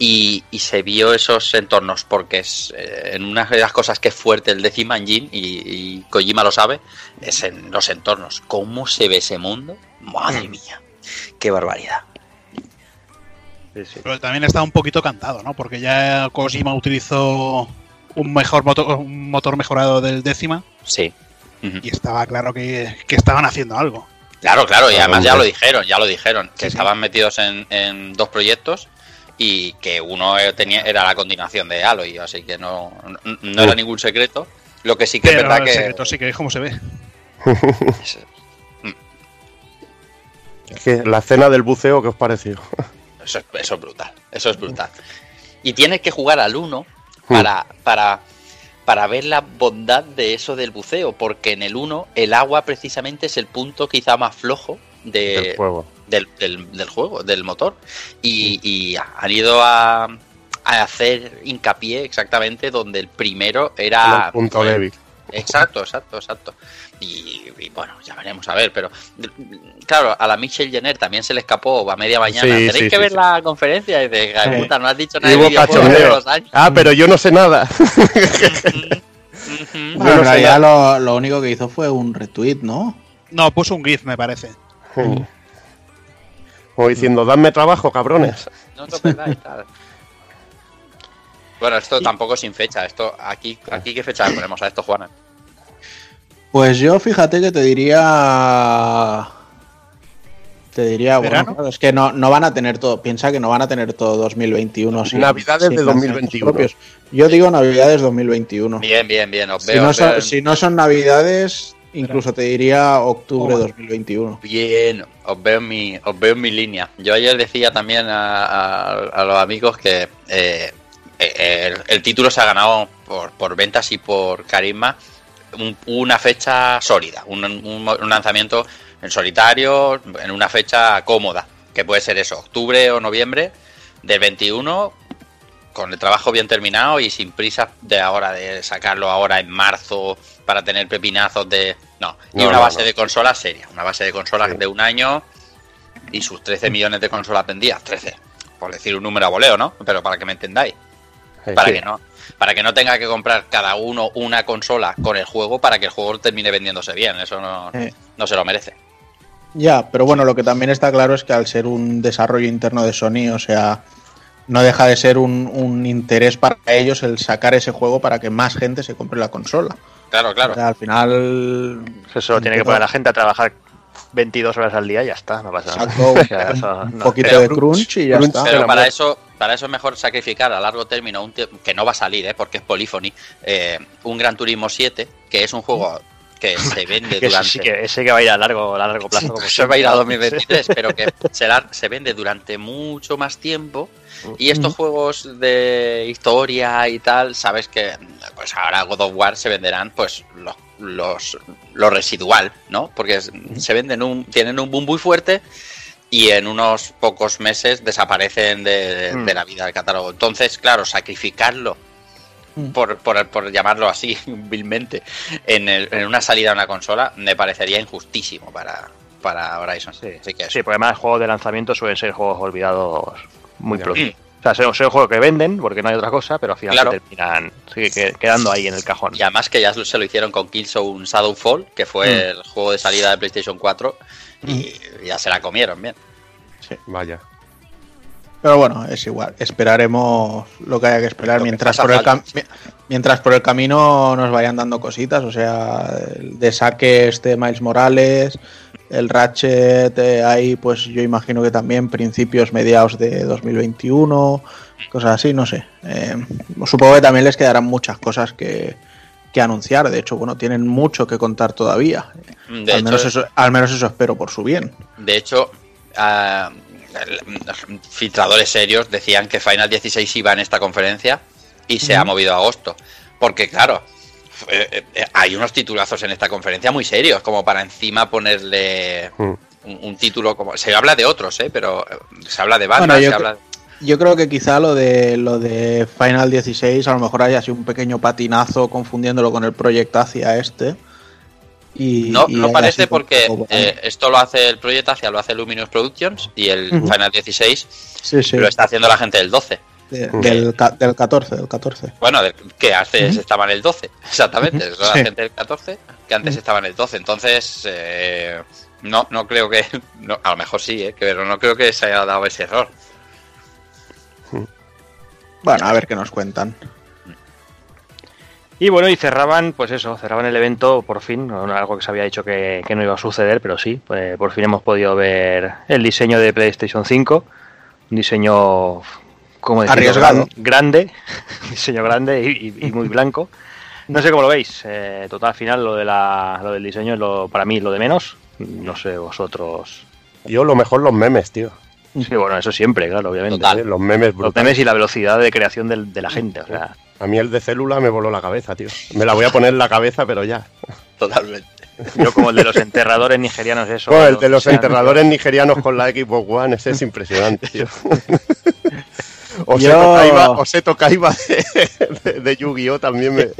y, se vio esos entornos, porque es eh, en una de las cosas que es fuerte el Decima Engine, y, y Kojima lo sabe, es en los entornos. ¿Cómo se ve ese mundo? Madre mm. mía, qué barbaridad. Pero también está un poquito cantado, ¿no? Porque ya Kojima utilizó un mejor motor, un motor mejorado del décima. Sí. Y estaba claro que, estaban haciendo algo. Claro, claro, y además ya lo dijeron, ya lo dijeron, que estaban metidos en, dos proyectos y que uno tenía, era la continuación de Aloy, así que no, no, era ningún secreto. Lo que sí que es verdad que. secreto sí que es como se ve. la escena del buceo, ¿qué os pareció? Eso, eso es brutal, eso es brutal. Y tienes que jugar al 1 hmm. para, para, para ver la bondad de eso del buceo, porque en el 1 el agua precisamente es el punto quizá más flojo del, juego. Del, juego, del motor. Y, han ido a, a, hacer hincapié exactamente donde el primero era... El punto débil. Exacto, exacto, exacto. Y, bueno, ya veremos a ver, pero claro, a la Michelle Jenner también se le escapó a media mañana. Tenéis que ver la conferencia y de puta, no has dicho nada de Ah, pero yo no sé nada. bueno, en realidad lo, lo, único que hizo fue un retweet, ¿no? No, puso un GIF, me parece. O diciendo, dadme trabajo, cabrones. No Bueno, esto tampoco sin fecha. Esto aquí, aquí qué fecha ponemos a esto, Juana. Pues yo fíjate que te diría. Te diría, bueno, es que no, no van a tener todo. Piensa que no van a tener todo 2021. Navidades de 2021. Yo digo Navidades 2021. Bien, bien, bien. si, no son, si, no son, Navidades, incluso te diría octubre de 2021. Bien, os veo, en mi, os veo en mi línea. Yo ayer decía también a, los amigos que eh, eh, el, título se ha ganado por, por ventas y por carisma una fecha sólida, un, lanzamiento en solitario, en una fecha cómoda, que puede ser eso, octubre o noviembre del 21, con el trabajo bien terminado y sin prisa de ahora de sacarlo ahora en marzo para tener pepinazos de... No, y una base de consolas seria, una base de consolas de un año y sus 13 millones de consolas vendidas, 13, por decir un número a voleo, ¿no? Pero para que me entendáis. Para que no para que no tenga que comprar cada uno una consola con el juego para que el juego termine vendiéndose bien. Eso no, no se lo merece. Ya, pero bueno, lo que también está claro es que al ser un desarrollo interno de Sony, o sea, no deja de ser un, un, interés para ellos el sacar ese juego para que más gente se compre la consola. Claro, claro. O sea, al final. Eso tiene que poner a la gente a trabajar 22 horas al día y ya está, no pasa nada. Exacto, O sea, eso un no. poquito Pero- de crunch y ya crunch, está. Pero para eso, para eso es mejor sacrificar a largo término, un que no va a salir, ¿eh? porque es Polyphony, eh, un Gran Turismo 7, que es un juego que se vende Que durante... sí que, ese que va a ir a largo, a largo plazo. como va a ir a siempre. 2023, pero que será- se vende durante mucho más tiempo. Y estos juegos de historia y tal, sabes que pues ahora God of War se venderán pues los, los, lo residual, ¿no? Porque es- se venden un, tienen un boom muy fuerte y en unos pocos meses desaparecen de, Mm. de la vida del catálogo. Entonces, claro, sacrificarlo Mm. Por, por, por llamarlo así vilmente en, el- en una salida a una consola me parecería injustísimo para, para Horizon. Sí, Así que sí, porque además juegos de lanzamiento suelen ser juegos olvidados muy pronto. Mm. O sea, son, son juegos que venden porque no hay otra cosa, pero al final Claro. se terminan sigue que- quedando ahí en el cajón. Y además que ya se lo hicieron con Killzone Shadowfall, que fue Mm. el juego de salida de PlayStation 4, y ya se la comieron bien. Vaya. Pero bueno, es igual. Esperaremos lo que haya que esperar que mientras por, el cam- mientras por el camino nos vayan dando cositas. O sea, el de saque este Miles Morales, el Ratchet, eh, ahí pues yo imagino que también principios, mediados de 2021, cosas así, no sé. Eh, supongo que también les quedarán muchas cosas que, que anunciar. De hecho, bueno, tienen mucho que contar todavía. De al, hecho, menos eso, al menos eso espero por su bien. de hecho el- filtradores serios decían que Final 16 iba en esta conferencia y se ha movido a agosto. Porque claro, eh, eh, hay unos titulazos en esta conferencia muy serios, como para encima ponerle Mm. un, un título como... Se habla de otros, ¿eh? pero eh, se habla de Batman, Bueno, yo se creo que quizá lo de lo de Final 16 a lo mejor haya sido un pequeño patinazo confundiéndolo con el Project hacia este. Y, No, y no parece porque poco- eh, esto lo hace el Project Asia, lo hace Luminous Productions y el. Final 16 sí, sí, lo está haciendo la gente del 12. de- del, del 14, del 14. Bueno, del- que antes Ujú. estaba en el 12, exactamente. La sí. gente del 14 que antes Ujú. estaba en el 12. Entonces, eh, no, no creo que. no, a lo mejor sí, eh, que- pero no creo que se haya dado ese error. Bueno, a ver qué nos cuentan. Y bueno, y cerraban, pues eso, cerraban el evento por fin, algo que se había dicho que, que no iba a suceder, pero sí, pues, por fin hemos podido ver el diseño de PlayStation 5, un diseño, como? Arriesgado. Gran- grande, un diseño grande y, y- y muy blanco. No sé cómo lo veis, eh, total, al final lo, de la, lo del diseño es lo, para mí lo de menos, no sé vosotros. Yo lo mejor los memes, tío. Sí, bueno, eso siempre, claro, obviamente. Total. Los memes Los brutales. memes y la velocidad de creación del- de la gente, o sea, A mí el de célula me voló la cabeza, tío. Me la voy a poner en la cabeza, pero ya. Totalmente. yo como el de los enterradores nigerianos, eso. Bueno, el de los sean- enterradores nigerianos con la Xbox One, ese es impresionante, tío. Oseto Kaiba, Oseto Kaiba de, de- de Yu-Gi-Oh! también me.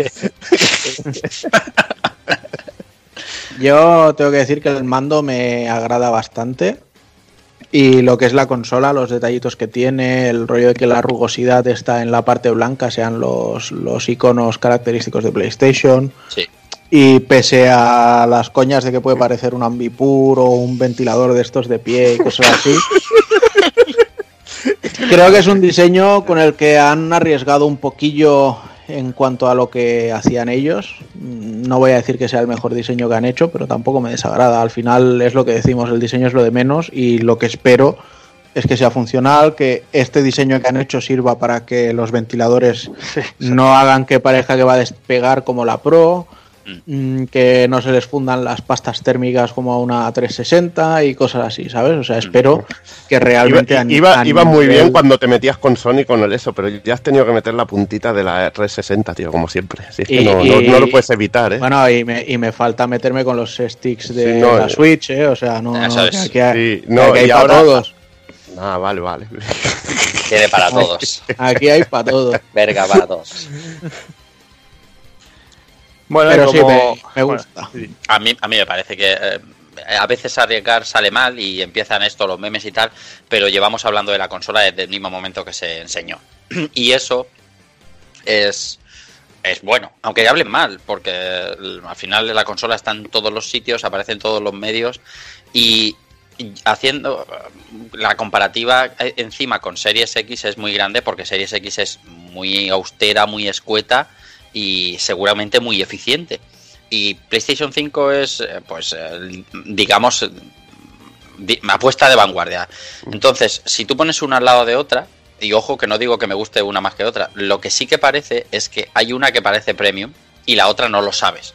Yo tengo que decir que el mando me agrada bastante. Y lo que es la consola, los detallitos que tiene, el rollo de que la rugosidad está en la parte blanca, sean los, los iconos característicos de PlayStation. Sí. Y pese a las coñas de que puede parecer un ambipur o un ventilador de estos de pie y cosas así, creo que es un diseño con el que han arriesgado un poquillo en cuanto a lo que hacían ellos. Mm, No voy a decir que sea el mejor diseño que han hecho, pero tampoco me desagrada. Al final es lo que decimos, el diseño es lo de menos y lo que espero es que sea funcional, que este diseño que han hecho sirva para que los ventiladores no hagan que parezca que va a despegar como la Pro, mm, que no se les fundan las pastas térmicas como a una 360 y cosas así, ¿sabes? O sea, espero que realmente... Iba, iba, a iba muy bien cuando te metías con Sony con el eso, pero ya has tenido que meter la puntita de la 360, tío, como siempre. Si es que Y- no, no- y- no lo puedes evitar, ¿eh? Bueno, y me, y me falta meterme con los sticks de Sí, no, la eh. Switch, ¿eh? O sea, no, Eso es. que aquí hay, Sí, no, aquí hay y para ahora- todos. Ah, vale, vale. Tiene para todos. Aquí hay para todos. Verga para todos. Bueno, Pero sí, me, me gusta. Bueno, sí. A mí, a mí me parece que eh, a veces arriesgar sale mal y empiezan esto, los memes y tal, pero llevamos hablando de la consola desde el mismo momento que se enseñó. Y eso es, es bueno, aunque hablen mal, porque el- al final la consola está en todos los sitios, aparece en todos los medios y, haciendo la comparativa eh, encima con Series X es muy grande porque Series X es muy austera, muy escueta y seguramente muy eficiente. Y PlayStation 5 es, eh, pues, digamos, apuesta de vanguardia. Entonces, si tú pones una al lado de otra, y ojo que no digo que me guste una más que otra, lo que sí que parece es que hay una que parece premium y la otra no lo sabes.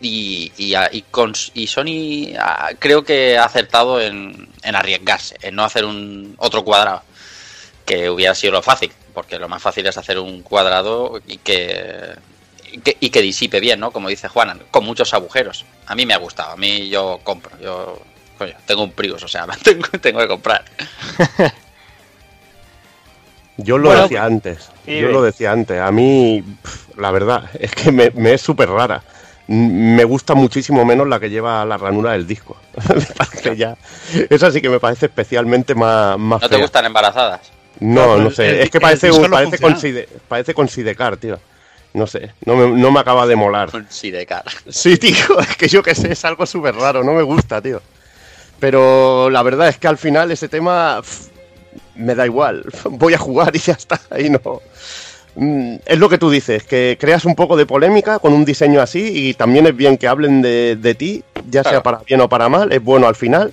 Y, y, con, y Sony creo que ha acertado en, arriesgarse, en no hacer un otro cuadrado, que hubiera sido lo fácil, porque lo más fácil es hacer un cuadrado y que, y que, disipe bien, ¿no? Como dice Juan, con muchos agujeros. A mí me ha gustado, a mí yo compro, yo tengo un Prius, o sea, tengo, tengo que comprar. Yo lo decía antes, yo lo decía antes. A mí, la verdad, es que me, es súper rara. Me gusta muchísimo menos la que lleva la ranura del disco. ya, esa sí que me parece especialmente más, más ¿No te gustan embarazadas? No, no, sé. es que parece, parece, con parece con Sidecar, tío. No sé, no me, no me acaba de molar. Con Sidecar. Sí, tío, es que yo que sé, es algo súper raro, no me gusta, tío. Pero la verdad es que al final ese tema me da igual, voy a jugar y ya está, ahí no. Mm, es lo que tú dices, que creas un poco de polémica con un diseño así y también es bien que hablen de, ti, ya sea para bien o para mal, es bueno al final.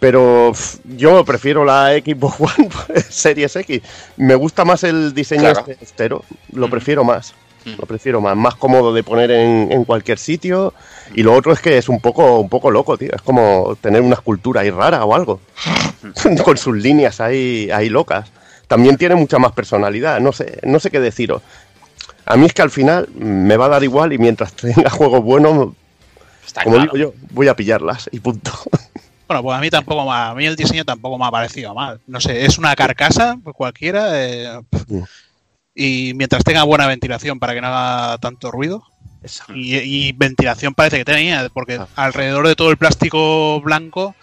Pero yo prefiero la Xbox One Series X. Me gusta más el diseño este estero, lo prefiero más. Lo prefiero más, más cómodo de poner en, en, cualquier sitio. Y lo otro es que es un poco, un poco loco, tío. Es como tener una escultura ahí rara o algo. Con sus líneas ahí, ahí locas. También tiene mucha más personalidad. No sé, no sé qué deciros. A mí es que al final me va a dar igual y mientras tenga juegos buenos, como digo yo, voy a pillarlas y punto. Bueno, pues a mí tampoco a mí el diseño tampoco me ha parecido mal. No sé, es una carcasa, pues cualquiera. Eh, y mientras tenga buena ventilación para que no haga tanto ruido. Y, ventilación parece que tenía, porque ah. alrededor de todo el plástico blanco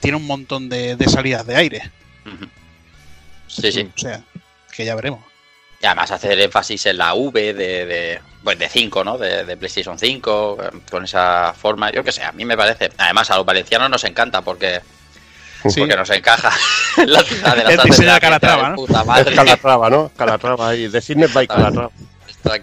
tiene un montón de, salidas de aire. Sí, sí. O sea, que ya veremos. Y además hacer énfasis en la V de, de, pues de 5, ¿no? De, PlayStation 5, con esa forma, yo que sé, a mí me parece. Además, a los valencianos nos encanta porque Sí. Porque nos encaja la ciudad de la El de Calatrava, ¿no? Puta madre. Calatrava, ¿no? Calatrava ahí, de Sydney by Calatrava.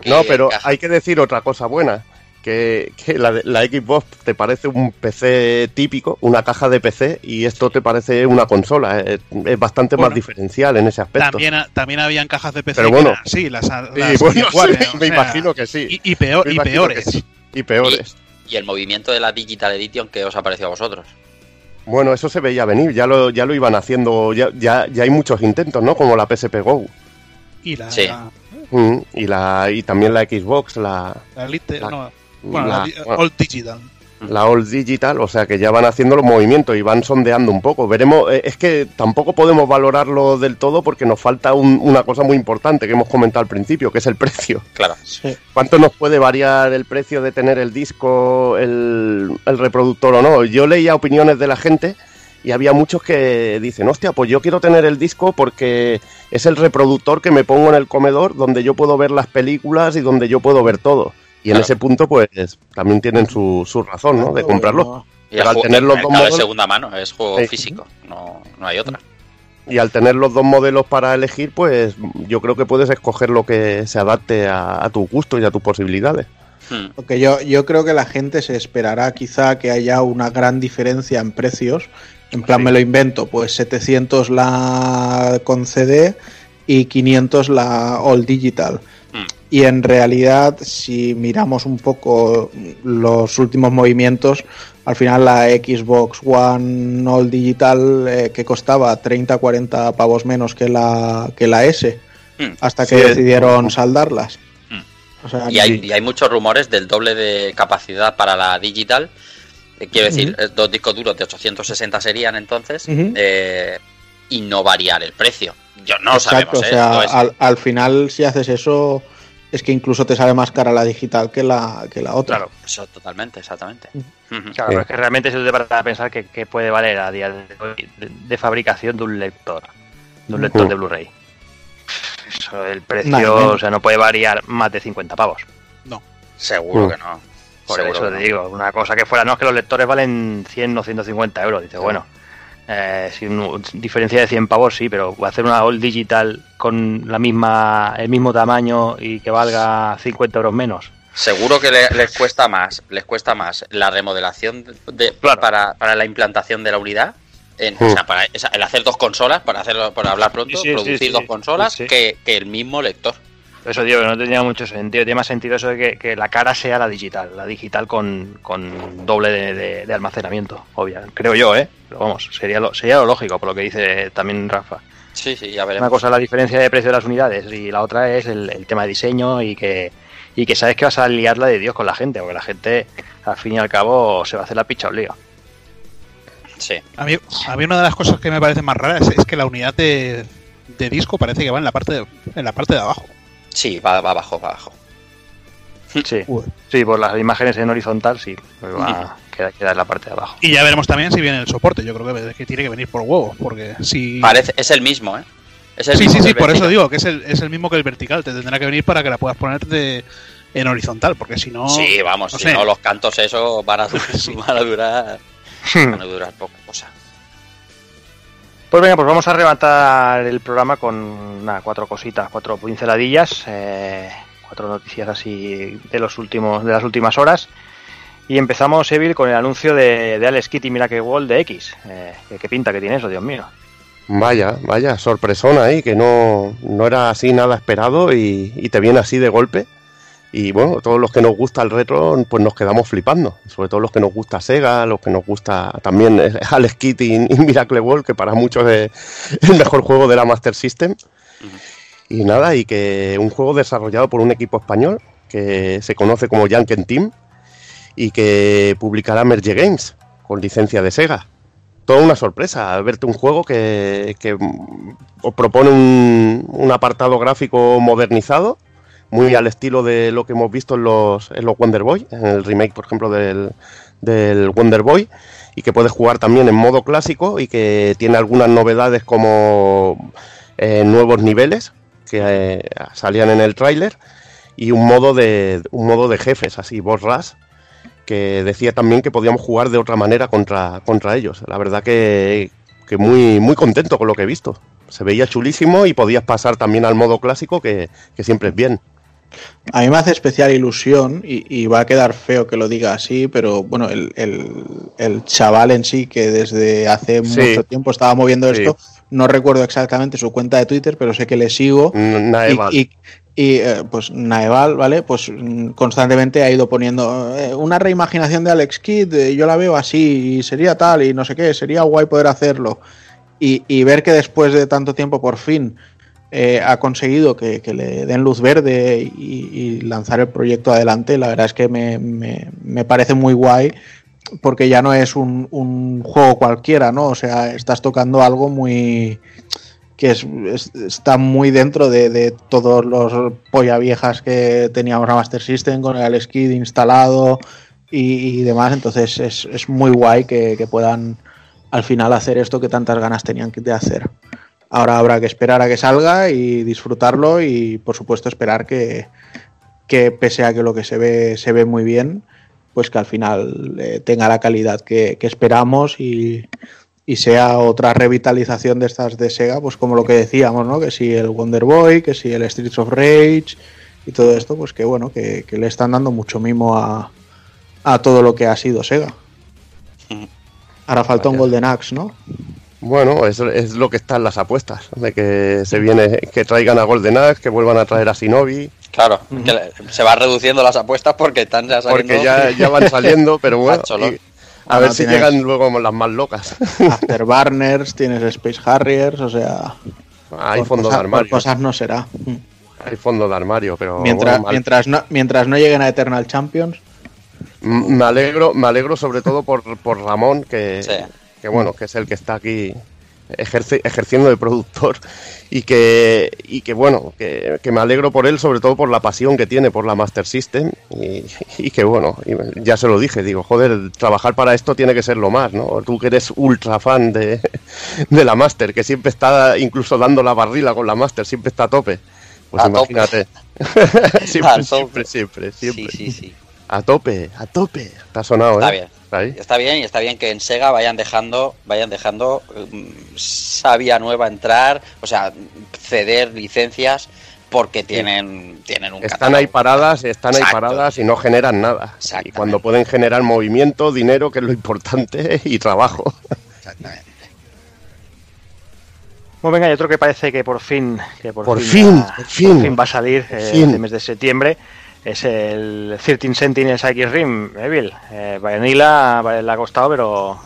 No, pero hay que decir otra cosa buena. Que, que la, la, Xbox te parece un PC típico, una caja de PC, y esto te parece una consola. Es, bastante más diferencial en ese aspecto. También, también habían cajas de PC. Pero bueno, sí, las, las bueno, me imagino que sí. Y, peor, y peores. Y peores. Y, el movimiento de la Digital Edition que os ha parecido a vosotros. Bueno, eso se veía venir, ya lo, ya lo iban haciendo, ya, ya, ya hay muchos intentos, ¿no? Como la PSP Go. Y la, sí. Mm, y la y también la Xbox, la, la Elite, no, bueno, la, All Digital. La All Digital, o sea que ya van haciendo los movimientos y van sondeando un poco. Veremos, eh, es que tampoco podemos valorarlo del todo porque nos falta una cosa muy importante que hemos comentado al principio, que es el precio. Claro. ¿Cuánto nos puede variar el precio de tener el disco, el, el reproductor o no? Yo leía opiniones de la gente y había muchos que dicen, hostia, pues yo quiero tener el disco porque es el reproductor que me pongo en el comedor donde yo puedo ver las películas y donde yo puedo ver todo. Y en ese punto, pues también tienen su, su razón, ¿no? De comprarlo. Y al tener los dos modelos... de segunda mano, es juego físico, no, no hay otra. Y al tener los dos modelos para elegir, pues yo creo que puedes escoger lo que se adapte a, tu gusto y a tus posibilidades. Hmm. Porque yo, yo creo que la gente se esperará quizá que haya una gran diferencia en precios en plan, me lo invento, pues 700 la con CD y 500 la All Digital. Y en realidad, si miramos un poco los últimos movimientos, al final la Xbox One All Digital eh, que costaba 30-40 pavos menos que la, que la S, hmm. hasta que decidieron saldarlas. Hmm. y, hay, y hay muchos rumores del doble de capacidad para la digital eh, quiero decir, eh, dos discos duros de 860 serían entonces eh, y no variar el precio. Yo no lo sabemos. O sea, al, final, si haces eso, es que incluso te sale más cara la digital que la, que la otra. Claro, eso totalmente, exactamente. Claro, es que realmente se debe para pensar que, puede valer a día de hoy de, fabricación de un lector, de un lector de Blu-ray. Eso, el precio, o sea, no puede variar más de 50 pavos. No. Seguro que no. Por Seguro eso que te no. digo, una cosa que fuera, no es que los lectores valen 100 o 150 euros. Dice, bueno, eh, sin diferencia de 100 pavos sí, pero hacer una all digital con la misma el mismo tamaño y que valga 50 euros menos. Seguro que le- les cuesta más, les cuesta más la remodelación de, Claro. para, para la implantación de la unidad. En, Mm. o sea, para el hacer dos consolas, para hacerlo, para hablar pronto, Sí, sí, sí, producir sí, dos consolas. Que, que el mismo lector. Eso digo no tenía mucho sentido. Tiene más sentido eso de que, que la cara sea la digital, la digital con, con doble de, de- de almacenamiento, obvio. Creo yo, ¿eh? Pero vamos, sería lo, sería lo lógico, por lo que dice también Rafa. Sí, sí, ya Una veremos. cosa es la diferencia de precio de las unidades y la otra es el, el tema de diseño y que, y que sabes que vas a liarla de Dios con la gente, porque la gente, al fin y al cabo, se va a hacer la picha lío. Sí. A mí, a mí una de las cosas que me parece más raras es, es que la unidad de, de disco parece que va en la parte de, en la parte de abajo. Sí, va, va abajo, va abajo. Sí, sí, por las imágenes en horizontal, sí, pues va, queda, queda en la parte de abajo. Y ya veremos también si viene el soporte. Yo creo que, que tiene que venir por huevos, porque si... Parece, es el mismo, ¿eh? Es el Sí, mismo sí, sí, por eso digo que es el, es el mismo que el vertical. Te tendrá que venir para que la puedas poner de- en horizontal, porque si no... Sí, vamos, no si sé. no, los cantos esos van a durar, Sí. van a durar, van a durar poca cosa. Pues venga, pues vamos a rematar el programa con nada, cuatro cositas, cuatro pinceladillas, eh, cuatro noticias así de los últimos, de las últimas horas. Y empezamos, Evil, con el anuncio de, de Alex Kidd y Miracle Wall de X. Eh, ¿qué, pinta que tiene eso, Dios mío? Vaya, vaya, sorpresón ahí, que no, no era así nada esperado y te viene así de golpe. Y bueno, todos los que nos gusta el retro, pues nos quedamos flipando. Sobre todo los que nos gusta Sega, los que nos gusta también Alex Kidd y, y Miracle World, que para muchos es el mejor juego de la Master System. Y nada, y que un juego desarrollado por un equipo español que se conoce como Janken Team y que publicará Merge Games con licencia de Sega toda una sorpresa verte un juego que, que, mm, os propone un, un apartado gráfico modernizado, muy al estilo de lo que hemos visto en los, en los Wonder Boy, en el remake, por ejemplo, del, del Wonder Boy, y que puedes jugar también en modo clásico y que tiene algunas novedades como eh, nuevos niveles que eh, salían en el tráiler y un modo de un modo de jefes así boss rush que decía también que podíamos jugar de otra manera contra, contra ellos. La verdad que, que muy, muy contento con lo que he visto. Se veía chulísimo y podías pasar también al modo clásico, que, que siempre es bien. A mí me hace especial ilusión y, y va a quedar feo que lo diga así, pero bueno, el, el- el chaval en sí que desde hace Sí. mucho tiempo estaba moviendo Sí. esto, no recuerdo exactamente su cuenta de Twitter, pero sé que le sigo. Y, Naeval. y- y, eh, pues Naeval, ¿vale? Pues mm, constantemente ha ido poniendo eh, una reimaginación de Alex Kidd, eh, yo la veo así, y sería tal, y no sé qué, sería guay poder hacerlo. Y, y ver que después de tanto tiempo por fin eh, ha conseguido que, le den luz verde y, lanzar el proyecto adelante, la verdad es que me, me- parece muy guay porque ya no es un, juego cualquiera, ¿no? O sea, estás tocando algo muy que es, es- está muy dentro de, todos los polla viejas que teníamos a Master System con el Kidd instalado y, y demás, entonces es, es muy guay que, que puedan al final hacer esto que tantas ganas tenían de hacer. Ahora habrá que esperar a que salga y disfrutarlo y por supuesto esperar que, que pese a que lo que se ve se ve muy bien, pues que al final eh, tenga la calidad que, que esperamos y, y sea otra revitalización de estas de Sega, pues como lo que decíamos, ¿no? Que si el Wonder Boy, que si el Streets of Rage y todo esto, pues que bueno, que, que le están dando mucho mimo a, a todo lo que ha sido Sega. Ahora falta un. Golden Axe, ¿no? Bueno, es, es lo que están las apuestas, de que se viene, que traigan a Golden Axe, que vuelvan a traer a Shinobi, Claro, que se van reduciendo las apuestas porque están ya saliendo. porque ya, ya van saliendo, pero bueno, a ver si llegan luego las más locas. Afterburners, tienes Space Harriers, o sea, Hay fondo de cosas- por armario, cosas no será. hay fondo de armario, pero Mientras, bueno, mientras, no, mientras no lleguen a Eternal Champions, Me alegro, me alegro sobre todo por, por Ramón, que, Sí. Que bueno, que es el que está aquí ejerce- ejerciendo de productor y que, y que bueno, que, que me alegro por él, sobre todo por la pasión que tiene por la Master System y, y que bueno, y ya se lo dije, digo, joder, trabajar para esto tiene que ser lo más, ¿no? Tú que eres ultra fan de, de la Master, que siempre está incluso dando la barrila con la Master, siempre está a tope. Pues A tope. imagínate. siempre, A tope. siempre, siempre, siempre. Sí, sí, sí. A tope, a tope. Está sonado, Está ¿eh? Ahí. Está bien y está bien que en Sega vayan dejando, vayan dejando mm, sabia nueva entrar, o sea, ceder licencias porque tienen, tienen un Están catálogo. ahí paradas, están ahí paradas y no generan nada. Y cuando pueden generar movimiento, dinero, que es lo importante, y trabajo. Exactamente. Bueno, venga, y otro que parece que por fin, que por, Por fin, va, por fin. va a salir eh, fin. este mes de septiembre es el 13 Sentinels X Rim, Evil. Eh, Vanilla le ha costado, pero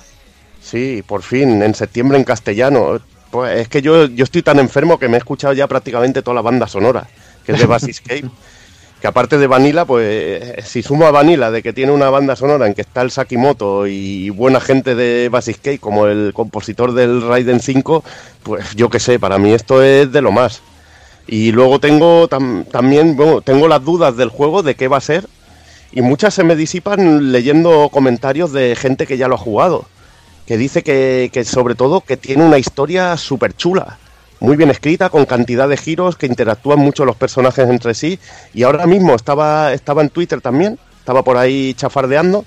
Sí, por fin, en septiembre en castellano. Pues es que yo, yo estoy tan enfermo que me he escuchado ya prácticamente toda la banda sonora, que es de Basiscape. que aparte de Vanilla, pues si sumo a Vanilla de que tiene una banda sonora en que está el Sakimoto y buena gente de Basiscape como el compositor del Raiden 5, pues yo qué sé, para mí esto es de lo más. Y luego tengo tam- también, tengo las dudas del juego de qué va a ser y muchas se me disipan leyendo comentarios de gente que ya lo ha jugado que dice que, que sobre todo que tiene una historia súper chula, muy bien escrita, con cantidad de giros, que interactúan mucho los personajes entre sí. Y ahora mismo estaba, estaba en Twitter también, estaba por ahí chafardeando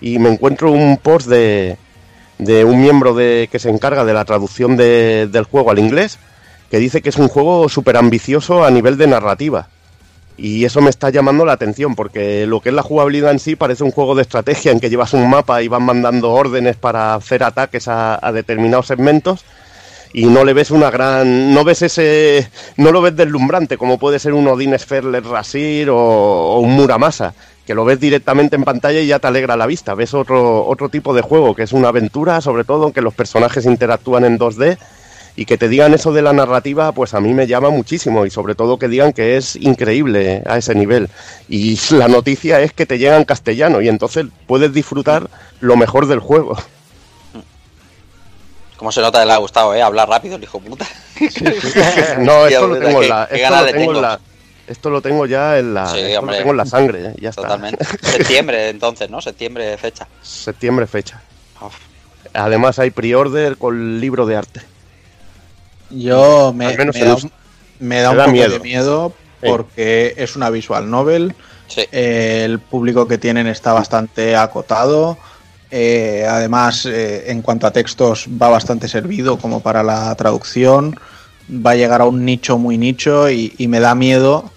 y me encuentro un post de, de un miembro de, que se encarga de la traducción de- del juego al inglés, que dice que es un juego súper ambicioso a nivel de narrativa. Y eso me está llamando la atención, porque lo que es la jugabilidad en sí parece un juego de estrategia en que llevas un mapa y van mandando órdenes para hacer ataques a, determinados segmentos y no le ves una gran no ves ese no lo ves deslumbrante como puede ser un Odin Sferler Rasir o, o un Muramasa que lo ves directamente en pantalla y ya te alegra la vista ves otro otro tipo de juego que es una aventura sobre todo que los personajes interactúan en 2D y que te digan eso de la narrativa, pues a mí me llama muchísimo y sobre todo que digan que es increíble a ese nivel. Y la noticia es que te llega en castellano y entonces puedes disfrutar lo mejor del juego. Como se nota que le ha gustado, ¿eh? Hablar rápido, el hijo puta. No, esto lo tengo en la, esto lo tengo en la- esto lo tengo ya en la, Sí, esto lo tengo en la sangre, ¿eh? ya está. Totalmente. Septiembre, entonces, ¿no? Septiembre, fecha. Septiembre fecha. Uf. Además hay pre-order con libro de arte. Yo me, Al menos me da, un- me da me un da poco miedo. de miedo Sí. porque es una visual novel. Sí. eh, el público que tienen está bastante acotado. eh, además, eh, en cuanto a textos, va bastante servido como para la traducción. Va a llegar a un nicho muy nicho y, y me da miedo,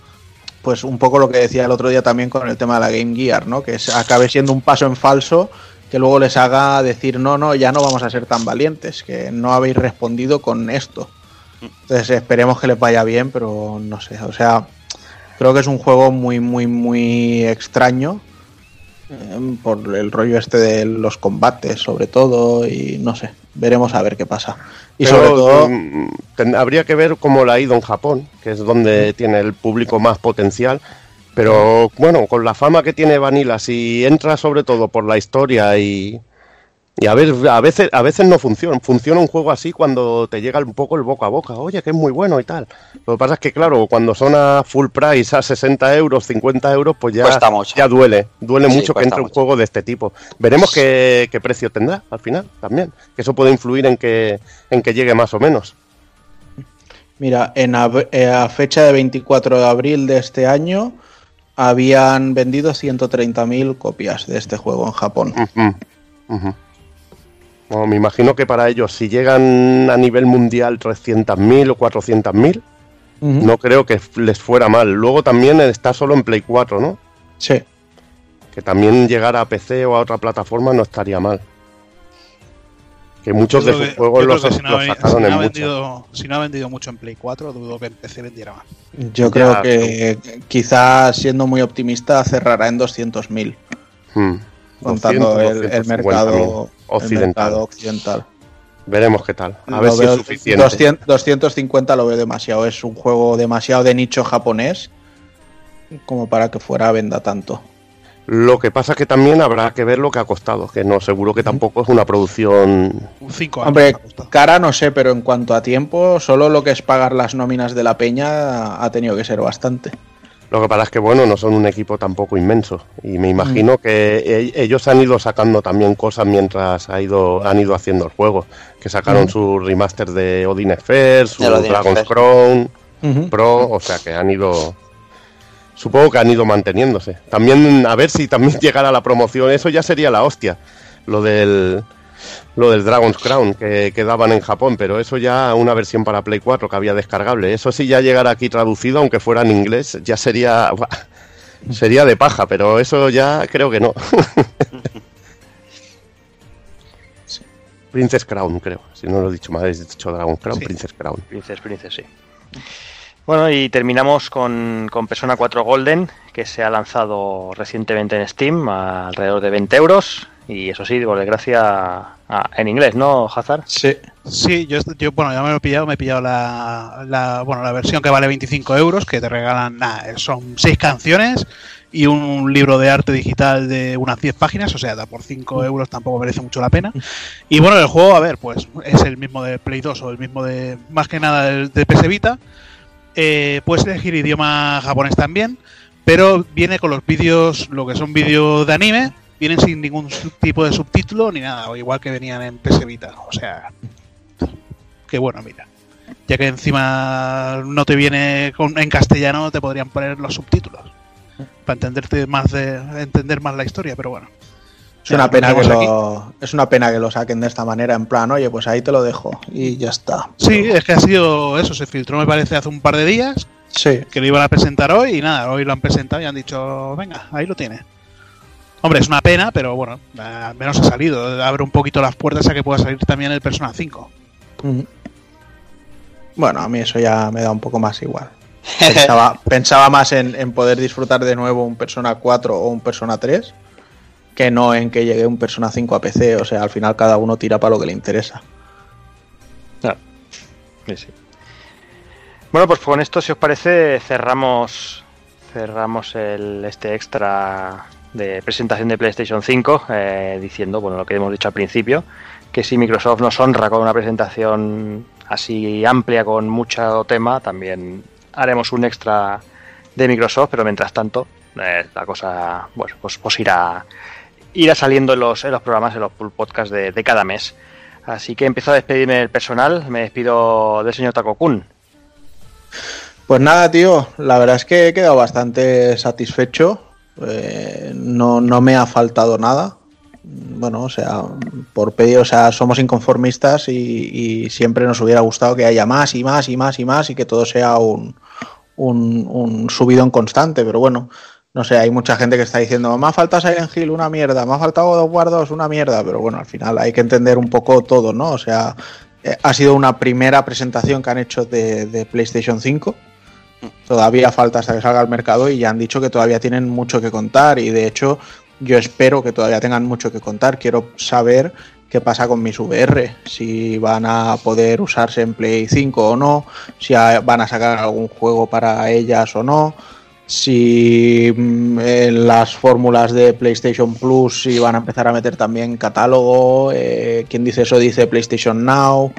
pues un poco lo que decía el otro día también con el tema de la Game Gear, ¿no? Que acabe siendo un paso en falso que luego les haga decir, no, no, ya no vamos a ser tan valientes, que no habéis respondido con esto. Entonces esperemos que les vaya bien, pero no sé, o sea, creo que es un juego muy, muy, muy extraño eh, por el rollo este de los combates, sobre todo, y no sé, veremos a ver qué pasa. Y Pero, sobre todo, mm, ten- habría que ver cómo la ha ido en Japón, que es donde tiene el público más potencial. Pero bueno, con la fama que tiene Vanilla, si entra sobre todo por la historia y, y a ver, a veces, a veces no funciona. Funciona un juego así cuando te llega un poco el boca a boca. Oye, que es muy bueno y tal. Lo que pasa es que, claro, cuando son a full price, a 60 euros, 50 euros, pues ya, ya duele. Duele Sí, mucho que entre un juego de este tipo. Veremos qué, qué precio tendrá al final también. Que eso puede influir en que, en que llegue más o menos. mira, en eh, a fecha de 24 de abril de este año habían vendido 130.000 copias de este juego en Japón. Ujú. Bueno, me imagino que para ellos, si llegan a nivel mundial 300.000 o 400.000, Ujú. no creo que les fuera mal. Luego también está solo en Play 4, ¿no? Sí. Que también llegar a PC o a otra plataforma no estaría mal. Que muchos de sus que- juegos los, si no, los ha- sacaron si no en vendido, si no ha vendido mucho en Play 4, dudo que en PC vendiera más. Yo Ya, creo que quizás siendo muy optimista cerrará en 200.000, Hmm. contando 200, el, el 250.000 mercado occidental. occidental. Veremos qué tal. A Lo ver si veo- es suficiente. 200 250 lo veo demasiado. Es un juego demasiado de nicho japonés como para que fuera a venda tanto. Lo que pasa es que también habrá que ver lo que ha costado, que no seguro que tampoco es una producción Un 5 años. Hombre, cara no sé, pero en cuanto a tiempo, solo lo que es pagar las nóminas de la peña ha tenido que ser bastante. Lo que pasa es que, bueno, no son un equipo tampoco inmenso. Y me imagino que e- ellos han ido sacando también cosas mientras ha ido, han ido haciendo el juego. Que sacaron su remaster de Odin Sphere, su Dragon's. Crown. Pro, o sea que han ido supongo que han ido manteniéndose. También, a ver si también llegara la promoción, eso ya sería la hostia. Lo del, lo del Dragon's Crown que, que, daban en Japón, pero eso ya una versión para Play 4 que había descargable. Eso sí ya llegara aquí traducido, aunque fuera en inglés, ya sería sería de paja, pero eso ya creo que no. Princess Crown, creo. Si no lo he dicho mal, he dicho Dragon Crown, Sí. Princess Crown. Princess, Princess, sí. Bueno, y terminamos con, con Persona 4 Golden, que se ha lanzado recientemente en Steam a alrededor de 20 euros. Y eso sí, por desgracia, a- en inglés, ¿no, Hazard? Sí. Sí, yo, yo, bueno, ya me lo he pillado, me he pillado la, la, bueno, la versión que vale 25 euros, que te regalan, nada, son seis canciones y un libro de arte digital de unas 10 páginas, o sea, da por 5 euros tampoco merece mucho la pena. Y bueno, el juego, a ver, pues es el mismo de Play 2 o el mismo de, más que nada, el de PS Vita. Eh, puedes elegir idioma japonés también, pero viene con los vídeos, lo que son vídeos de anime, vienen sin ningún tipo de subtítulo ni nada, o igual que venían en PS Vita. O sea, que bueno, mira. Ya que encima no te viene con- en castellano, te podrían poner los subtítulos. Para entenderte más de, entender más la historia, pero bueno. Es una, pena que lo, es una pena que lo saquen de esta manera, en plan, oye, pues ahí te lo dejo y ya está. Sí, es que ha sido eso, se filtró me parece hace un par de días, Sí, que lo iban a presentar hoy y nada, hoy lo han presentado y han dicho, venga, ahí lo tiene. Hombre, es una pena, pero bueno, al menos ha salido. Abre un poquito las puertas a que pueda salir también el Persona 5. Ujú. Bueno, a mí eso ya me da un poco más igual. Pensaba, pensaba más en, en poder disfrutar de nuevo un Persona 4 o un Persona 3 que no en que llegue un Persona 5 a PC. O sea, al final cada uno tira para lo que le interesa. Sí, sí. Bueno, pues con esto, si os parece, cerramos cerramos el, este extra de presentación de PlayStation 5 eh, diciendo, bueno, lo que hemos dicho al principio, que si Microsoft nos honra con una presentación así amplia con mucho tema, también haremos un extra de Microsoft, pero mientras tanto eh, la cosa, bueno, pues, pues irá irá saliendo en los, los programas, en los podcasts de, de cada mes. Así que empiezo a despedirme del personal. Me despido del señor Takokun. Pues nada, tío, la verdad es que he quedado bastante satisfecho. Eh, no, no me ha faltado nada. Bueno, o sea, por pedir, o sea, somos inconformistas y, siempre nos hubiera gustado que haya más y más y más y más y que todo sea un, un, un subidón constante, pero bueno, no sé, hay mucha gente que está diciendo, me ha faltado Silent Hill, una mierda, me ha faltado God of War 2, una mierda, pero bueno, al final hay que entender un poco todo, ¿no? O sea, eh, ha sido una primera presentación que han hecho de, de PlayStation 5. Todavía falta hasta que salga al mercado y ya han dicho que todavía tienen mucho que contar y de hecho yo espero que todavía tengan mucho que contar. Quiero saber qué pasa con mis VR, si van a poder usarse en Play 5 o no, si van a sacar algún juego para ellas o no, si mm, en las fórmulas de PlayStation Plus si van a empezar a meter también catálogo, eh, quien dice eso dice PlayStation Now,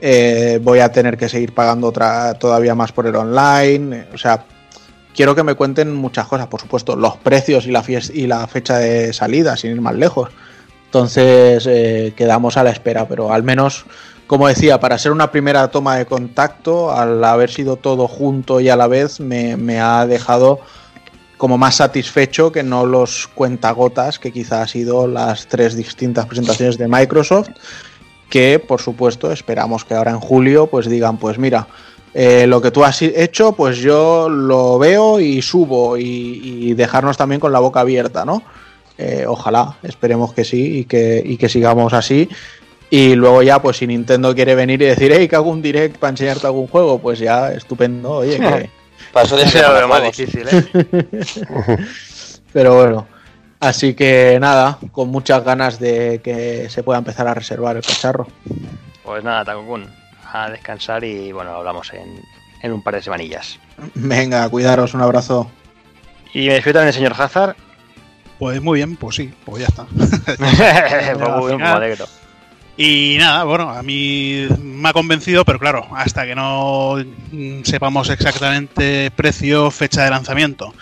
eh, voy a tener que seguir pagando otra, todavía más por el online, eh, o sea, quiero que me cuenten muchas cosas, por supuesto, los precios y la, y la fecha de salida, sin ir más lejos. Entonces, eh, quedamos a la espera, pero al menos, como decía, para ser una primera toma de contacto, al haber sido todo junto y a la vez, me, me ha dejado como más satisfecho que no los cuentagotas que quizá ha sido las tres distintas presentaciones de Microsoft que por supuesto esperamos que ahora en julio pues digan pues mira eh, lo que tú has hecho pues yo lo veo y subo y, y dejarnos también con la boca abierta no Eh, ojalá esperemos que sí y que, y que sigamos así y luego ya pues si Nintendo quiere venir y decir hey que hago un direct para enseñarte algún juego pues ya estupendo oye que era de lo más juegos. difícil, ¿eh? pero bueno así que nada con muchas ganas de que se pueda empezar a reservar el cacharro Pues nada, Takokun, a descansar y bueno, hablamos en, en un par de semanillas. venga cuidaros un abrazo Y me despido también el señor Hazard. Pues muy bien, pues sí, pues ya está. pues muy bien, me final- alegro. Y nada, bueno, a mí me ha convencido, pero claro, hasta que no sepamos exactamente precio, fecha de lanzamiento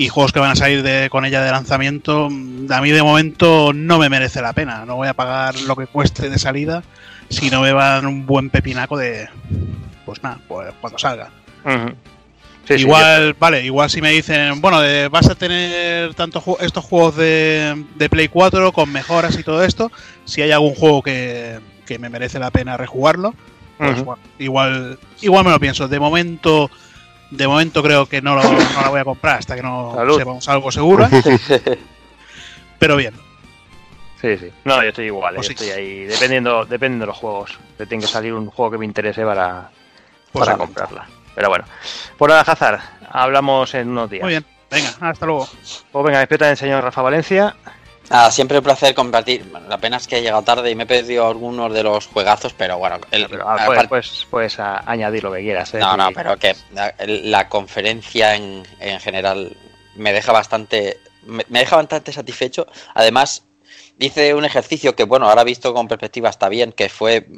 y juegos que van a salir de, con ella de lanzamiento, a mí de momento no me merece la pena. No voy a pagar lo que cueste de salida si no me van un buen pepinaco de. Pues nada, pues cuando salga. Igual, vale, igual si me dicen, bueno, vas a tener tantos estos juegos de, Play 4 con mejoras y todo esto, si hay algún juego que, me merece la pena rejugarlo, pues bueno, igual, igual me lo pienso. De momento, de momento creo que no, la voy a comprar hasta que no sepamos algo seguro. Pero bien. Sí, sí. No, yo estoy igual, pues estoy ahí, dependiendo, dependiendo de los juegos. Que tiene que salir un juego que me interese para, pues para comprarla. Pero bueno, por nada, Hazard, hablamos en unos días. Muy bien, venga, hasta luego. Pues venga, despierta el señor Rafa Valencia. Ah, siempre un placer compartir. la pena es que he llegado tarde y me he perdido algunos de los juegazos, pero bueno. El, ah, pues, puedes, añadir lo que quieras. ¿eh? No, no, pero que la, conferencia en, en, general me deja bastante. Me, me, deja bastante satisfecho. Además, hice un ejercicio que, bueno, ahora visto con perspectiva está bien, que fue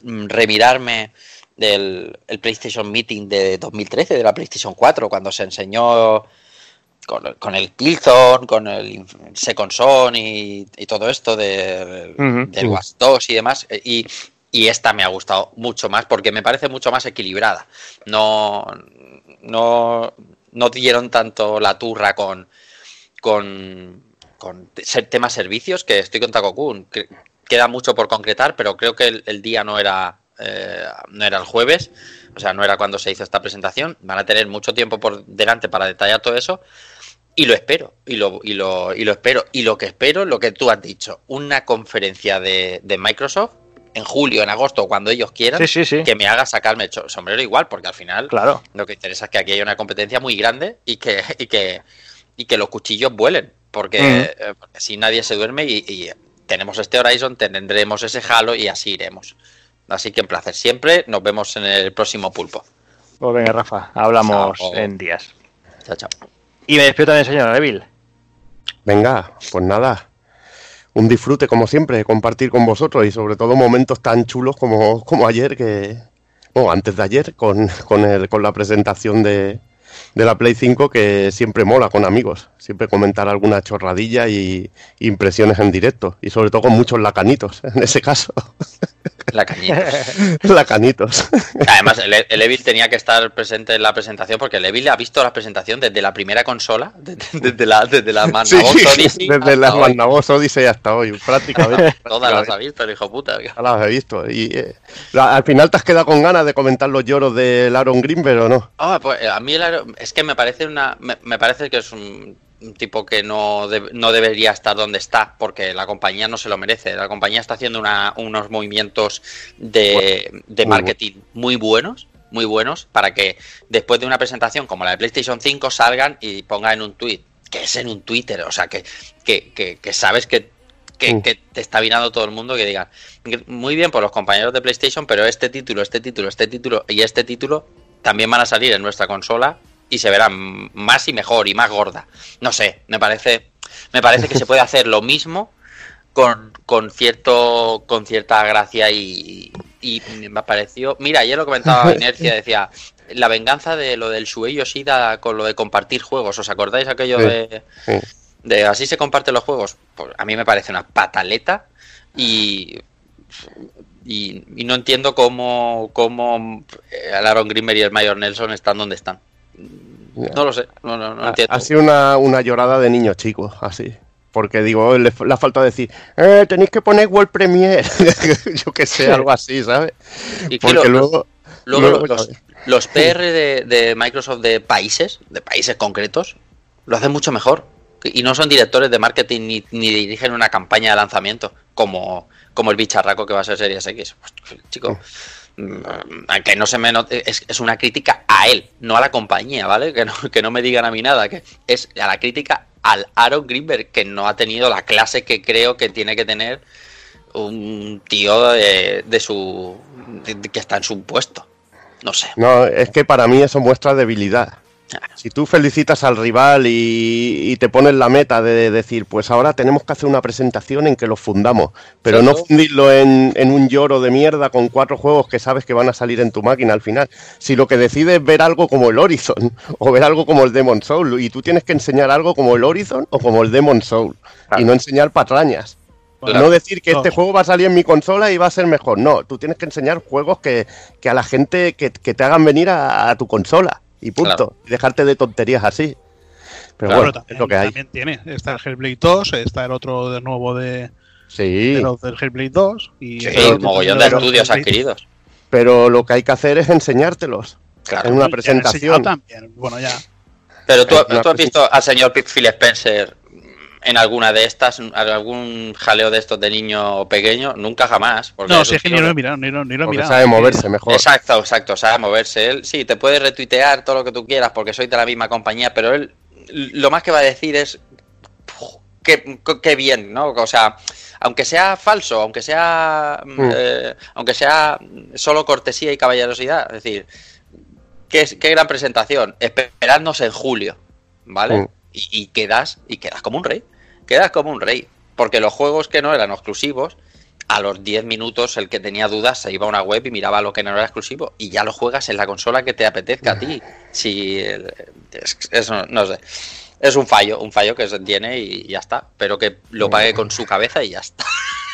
remirarme del PlayStation Meeting de 2013, de la PlayStation 4, cuando se enseñó con, el Killzone, con el Second Son y, todo esto de, del Watch 2 y demás. Y, esta me ha gustado mucho más porque me parece mucho más equilibrada. No, no, no dieron tanto la turra con, con, con temas servicios que estoy con Takokun. Queda mucho por concretar, pero creo que el día no era eh, no era el jueves, o sea, no era cuando se hizo esta presentación. Van a tener mucho tiempo por delante para detallar todo eso. Y lo espero, y lo, y lo, y lo espero. Y lo que espero, lo que tú has dicho, una conferencia de, Microsoft en julio, en agosto, cuando ellos quieran, que me haga sacarme el sombrero igual, porque al final claro. lo que interesa es que aquí hay una competencia muy grande y que, y que, y que los cuchillos vuelen, porque, eh, si nadie se duerme y, y, tenemos este Horizon, tendremos ese Halo y así iremos. Así que en placer siempre. Nos vemos en el próximo pulpo. Pues venga, Rafa, hablamos en días. Chao, chao. Y me despido también, señor Evil. Venga, pues nada. Un disfrute, como siempre, compartir con vosotros y sobre todo momentos tan chulos como, como ayer, que. Bueno, antes de ayer, con, con, el, con la presentación de, de la Play 5 que siempre mola con amigos. Siempre comentar alguna chorradilla y impresiones en directo. Y sobre todo con muchos lacanitos, en ese caso. Lacanitos. Lacanitos. Además, el, Evil tenía que estar presente en la presentación porque el Evil ha visto la presentación desde la primera consola, desde, la, desde la Odyssey. Desde la Magnavox Odyssey hasta hoy, prácticamente. Todas las ha visto el hijo puta. Todas las he visto. Y eh, al final te has quedado con ganas de comentar los lloros del Aaron Greenberg o no. Ah, pues eh, a mí es que me parece una. me parece que es un un tipo que no, no, debería estar donde está porque la compañía no se lo merece. La compañía está haciendo unos movimientos de, marketing muy buenos, muy buenos, para que después de una presentación como la de PlayStation 5 salgan y pongan en un tweet, que es en un Twitter, o sea, que, que, que, sabes que, que, te está mirando todo el mundo, que digan, muy bien por los compañeros de PlayStation, pero este título, este título, este título y este título también van a salir en nuestra consola y se verá más y mejor y más gorda. No sé, me parece, me parece que se puede hacer lo mismo con, con cierto, con cierta gracia y, y me pareció. Mira, ayer lo comentaba Inercia, decía la venganza de lo del Shuei Yoshida con lo de compartir juegos. ¿Os acordáis aquello de, de así se comparten los juegos? Pues a mí me parece una pataleta y y, no entiendo cómo, cómo el Aaron Grimmer y el Mayor Nelson están donde están. No lo sé, no, no, entiendo. Ha sido una, una, llorada de niños chicos, así. Porque digo, le, ha falta decir, eh, tenéis que poner World Premiere. Yo que sé, algo así, ¿sabes? Y Porque luego. Luego, los, los, PR de, de, Microsoft de países, de países concretos, lo hacen mucho mejor. Y no son directores de marketing ni, ni dirigen una campaña de lanzamiento como, como el bicharraco que va a ser Series X. Chico, que no se me note, es, una crítica a él, no a la compañía, ¿vale? Que no, que no me digan a mí nada, que es a la crítica al Aaron Greenberg, que no ha tenido la clase que creo que tiene que tener un tío de, su. que está en su puesto. No sé. No, es que para mí eso muestra debilidad. Si tú felicitas al rival y, te pones la meta de decir, pues ahora tenemos que hacer una presentación en que lo fundamos, pero no fundirlo en, un lloro de mierda con cuatro juegos que sabes que van a salir en tu máquina al final. Si lo que decides es ver algo como el Horizon o ver algo como el Demon Soul y tú tienes que enseñar algo como el Horizon o como el Demon Soul y no enseñar patrañas. No decir que este juego va a salir en mi consola y va a ser mejor. No, tú tienes que enseñar juegos que, a la gente que, te hagan venir a tu consola Y punto. Y dejarte de tonterías así. Pero Claro, bueno, también, es lo que hay. también tiene. Está el Hellblade 2, está el otro de nuevo de, Sí. de los del Hellblade 2. Y Sí, el mogollón de estudios adquiridos. Pero lo que hay que hacer es enseñártelos. Claro. en una presentación. También. Bueno, ya. Pero tú, tú has visto al señor Phil Spencer en alguna de estas, en algún jaleo de estos de niño pequeño, nunca jamás. porque No, si es que ni lo he mirado, ni lo, ni lo he mirado. sabe moverse mejor. Exacto, exacto, sabe moverse. Él sí, te puede retuitear todo lo que tú quieras porque soy de la misma compañía, pero él lo más que va a decir es "Uf, qué, qué bien, ¿no? O sea, aunque sea falso, aunque sea mm, Mm. eh, aunque sea solo cortesía y caballerosidad, es decir, qué, es- qué gran presentación. Esperadnos en julio, ¿vale? Mm. Y, y quedas y quedas como un rey, quedas como un rey, porque los juegos que no eran exclusivos a los 10 minutos el que tenía dudas se iba a una web y miraba lo que no era exclusivo y ya lo juegas en la consola que te apetezca a ti. Si es- no sé. Es un fallo, un fallo que se tiene y ya está. Pero que lo pague con su cabeza y ya está.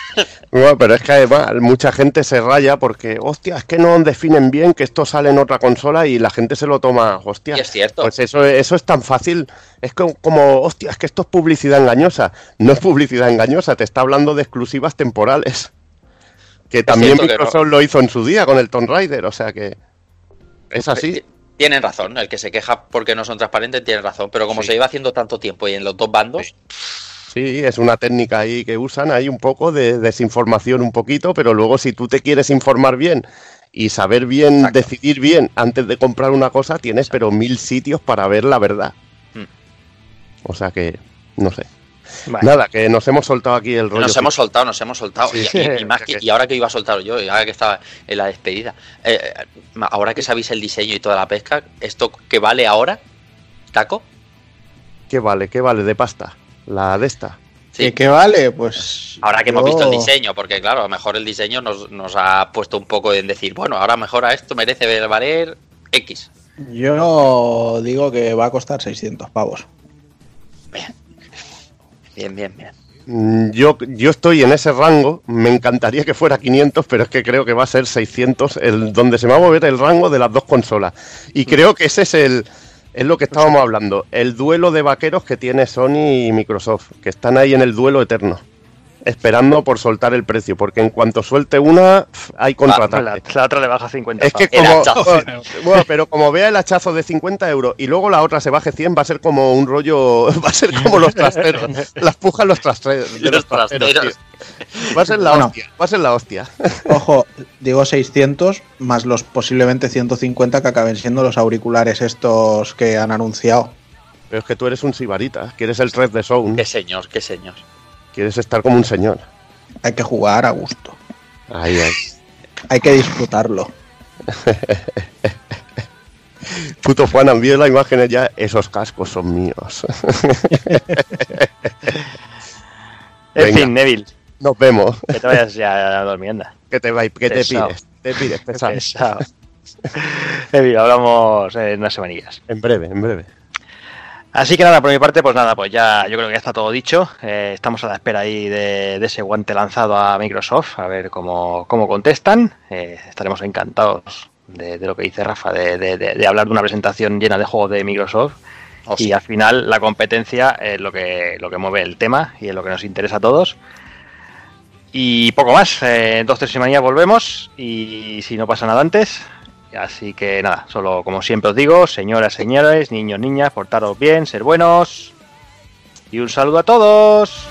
Bueno, pero es que además mucha gente se raya porque, hostia, es que no definen bien que esto sale en otra consola y la gente se lo toma, hostia. Y es cierto. Pues eso, eso es tan fácil. Es co- como, hostia, es que esto es publicidad engañosa. No es publicidad engañosa, te está hablando de exclusivas temporales. Que también que Microsoft lo hizo en su día con el Tomb Raider, o sea que es así. Tienen razón, el que se queja porque no son transparentes tiene razón, pero como Sí. se lleva haciendo tanto tiempo y en los dos bandos, Sí, es una técnica ahí que usan, ahí un poco de desinformación un poquito, pero luego si tú te quieres informar bien y saber bien, Exacto. decidir bien antes de comprar una cosa, tienes pero mil sitios para ver la verdad. Mm. O sea que, no sé. Nada, que nos hemos soltado aquí el rollo. nos hemos soltado, nos hemos soltado. Sí. Y, y- y más que- y ahora que iba a soltar yo, y ahora que estaba en la despedida, eh, eh, ahora que sabéis el diseño y toda la pesca, ¿esto que vale ahora? ¿Taco? ¿Qué vale? ¿Qué vale de pasta? La de esta. Sí. ¿Y qué vale? Pues. Ahora que hemos visto el diseño, porque claro, a lo mejor el diseño nos, nos ha puesto un poco en decir, bueno, ahora mejor a esto merece valer X. Yo digo que va a costar 600 pavos. Bien, bien, bien. Mm, Yo, yo estoy en ese rango, me encantaría que fuera 500, pero es que creo que va a ser 600, el, donde se va a mover el rango de las dos consolas. Y creo que ese es el es lo que estábamos hablando, el duelo de vaqueros que tiene Sony y Microsoft, que están ahí en el duelo eterno, esperando por soltar el precio, porque en cuanto suelte una, hay la, contraataque. la otra le baja 50 Es que El como, hachazo. bueno, pero como vea el hachazo de 50 euros y luego la otra se baje 100, va a ser como un rollo, va a ser como los trasteros, las pujas los trasteros, de los Los trasteros. Va a ser la Bueno. hostia, va a ser la hostia. Ojo, digo 600 más los posiblemente 150 que acaben siendo los auriculares estos que han anunciado. Pero es que tú eres un sibarita, quieres el red de Sound, Qué señor, qué señor. Quieres estar como un señor. Hay que jugar a gusto. Ahí, ahí. Hay que disfrutarlo. Puto Juan, envío la imagen ya, esos cascos son míos. En Venga. fin, Neville, Nos vemos. que te vayas ya a dormir, anda. Que te, vai- que te pides, te pides, pesado. Pesado. Neville, hablamos en unas semanillas. En breve, en breve. Así que nada, por mi parte, pues nada, pues ya yo creo que ya está todo dicho. Eh, estamos a la espera ahí de, de ese guante lanzado a Microsoft, a ver cómo, cómo contestan. Eh, estaremos encantados de, de lo que dice Rafa, de, hablar de una presentación llena de juegos de Microsoft. Oh, y al final la competencia es lo que, lo que mueve el tema y es lo que nos interesa a todos. Y poco más, eh, en dos tres semanas volvemos y si no pasa nada antes. Así que nada, solo como siempre os digo, señoras, señores, niños, niñas, portaros bien, ser buenos. Y un saludo a todos.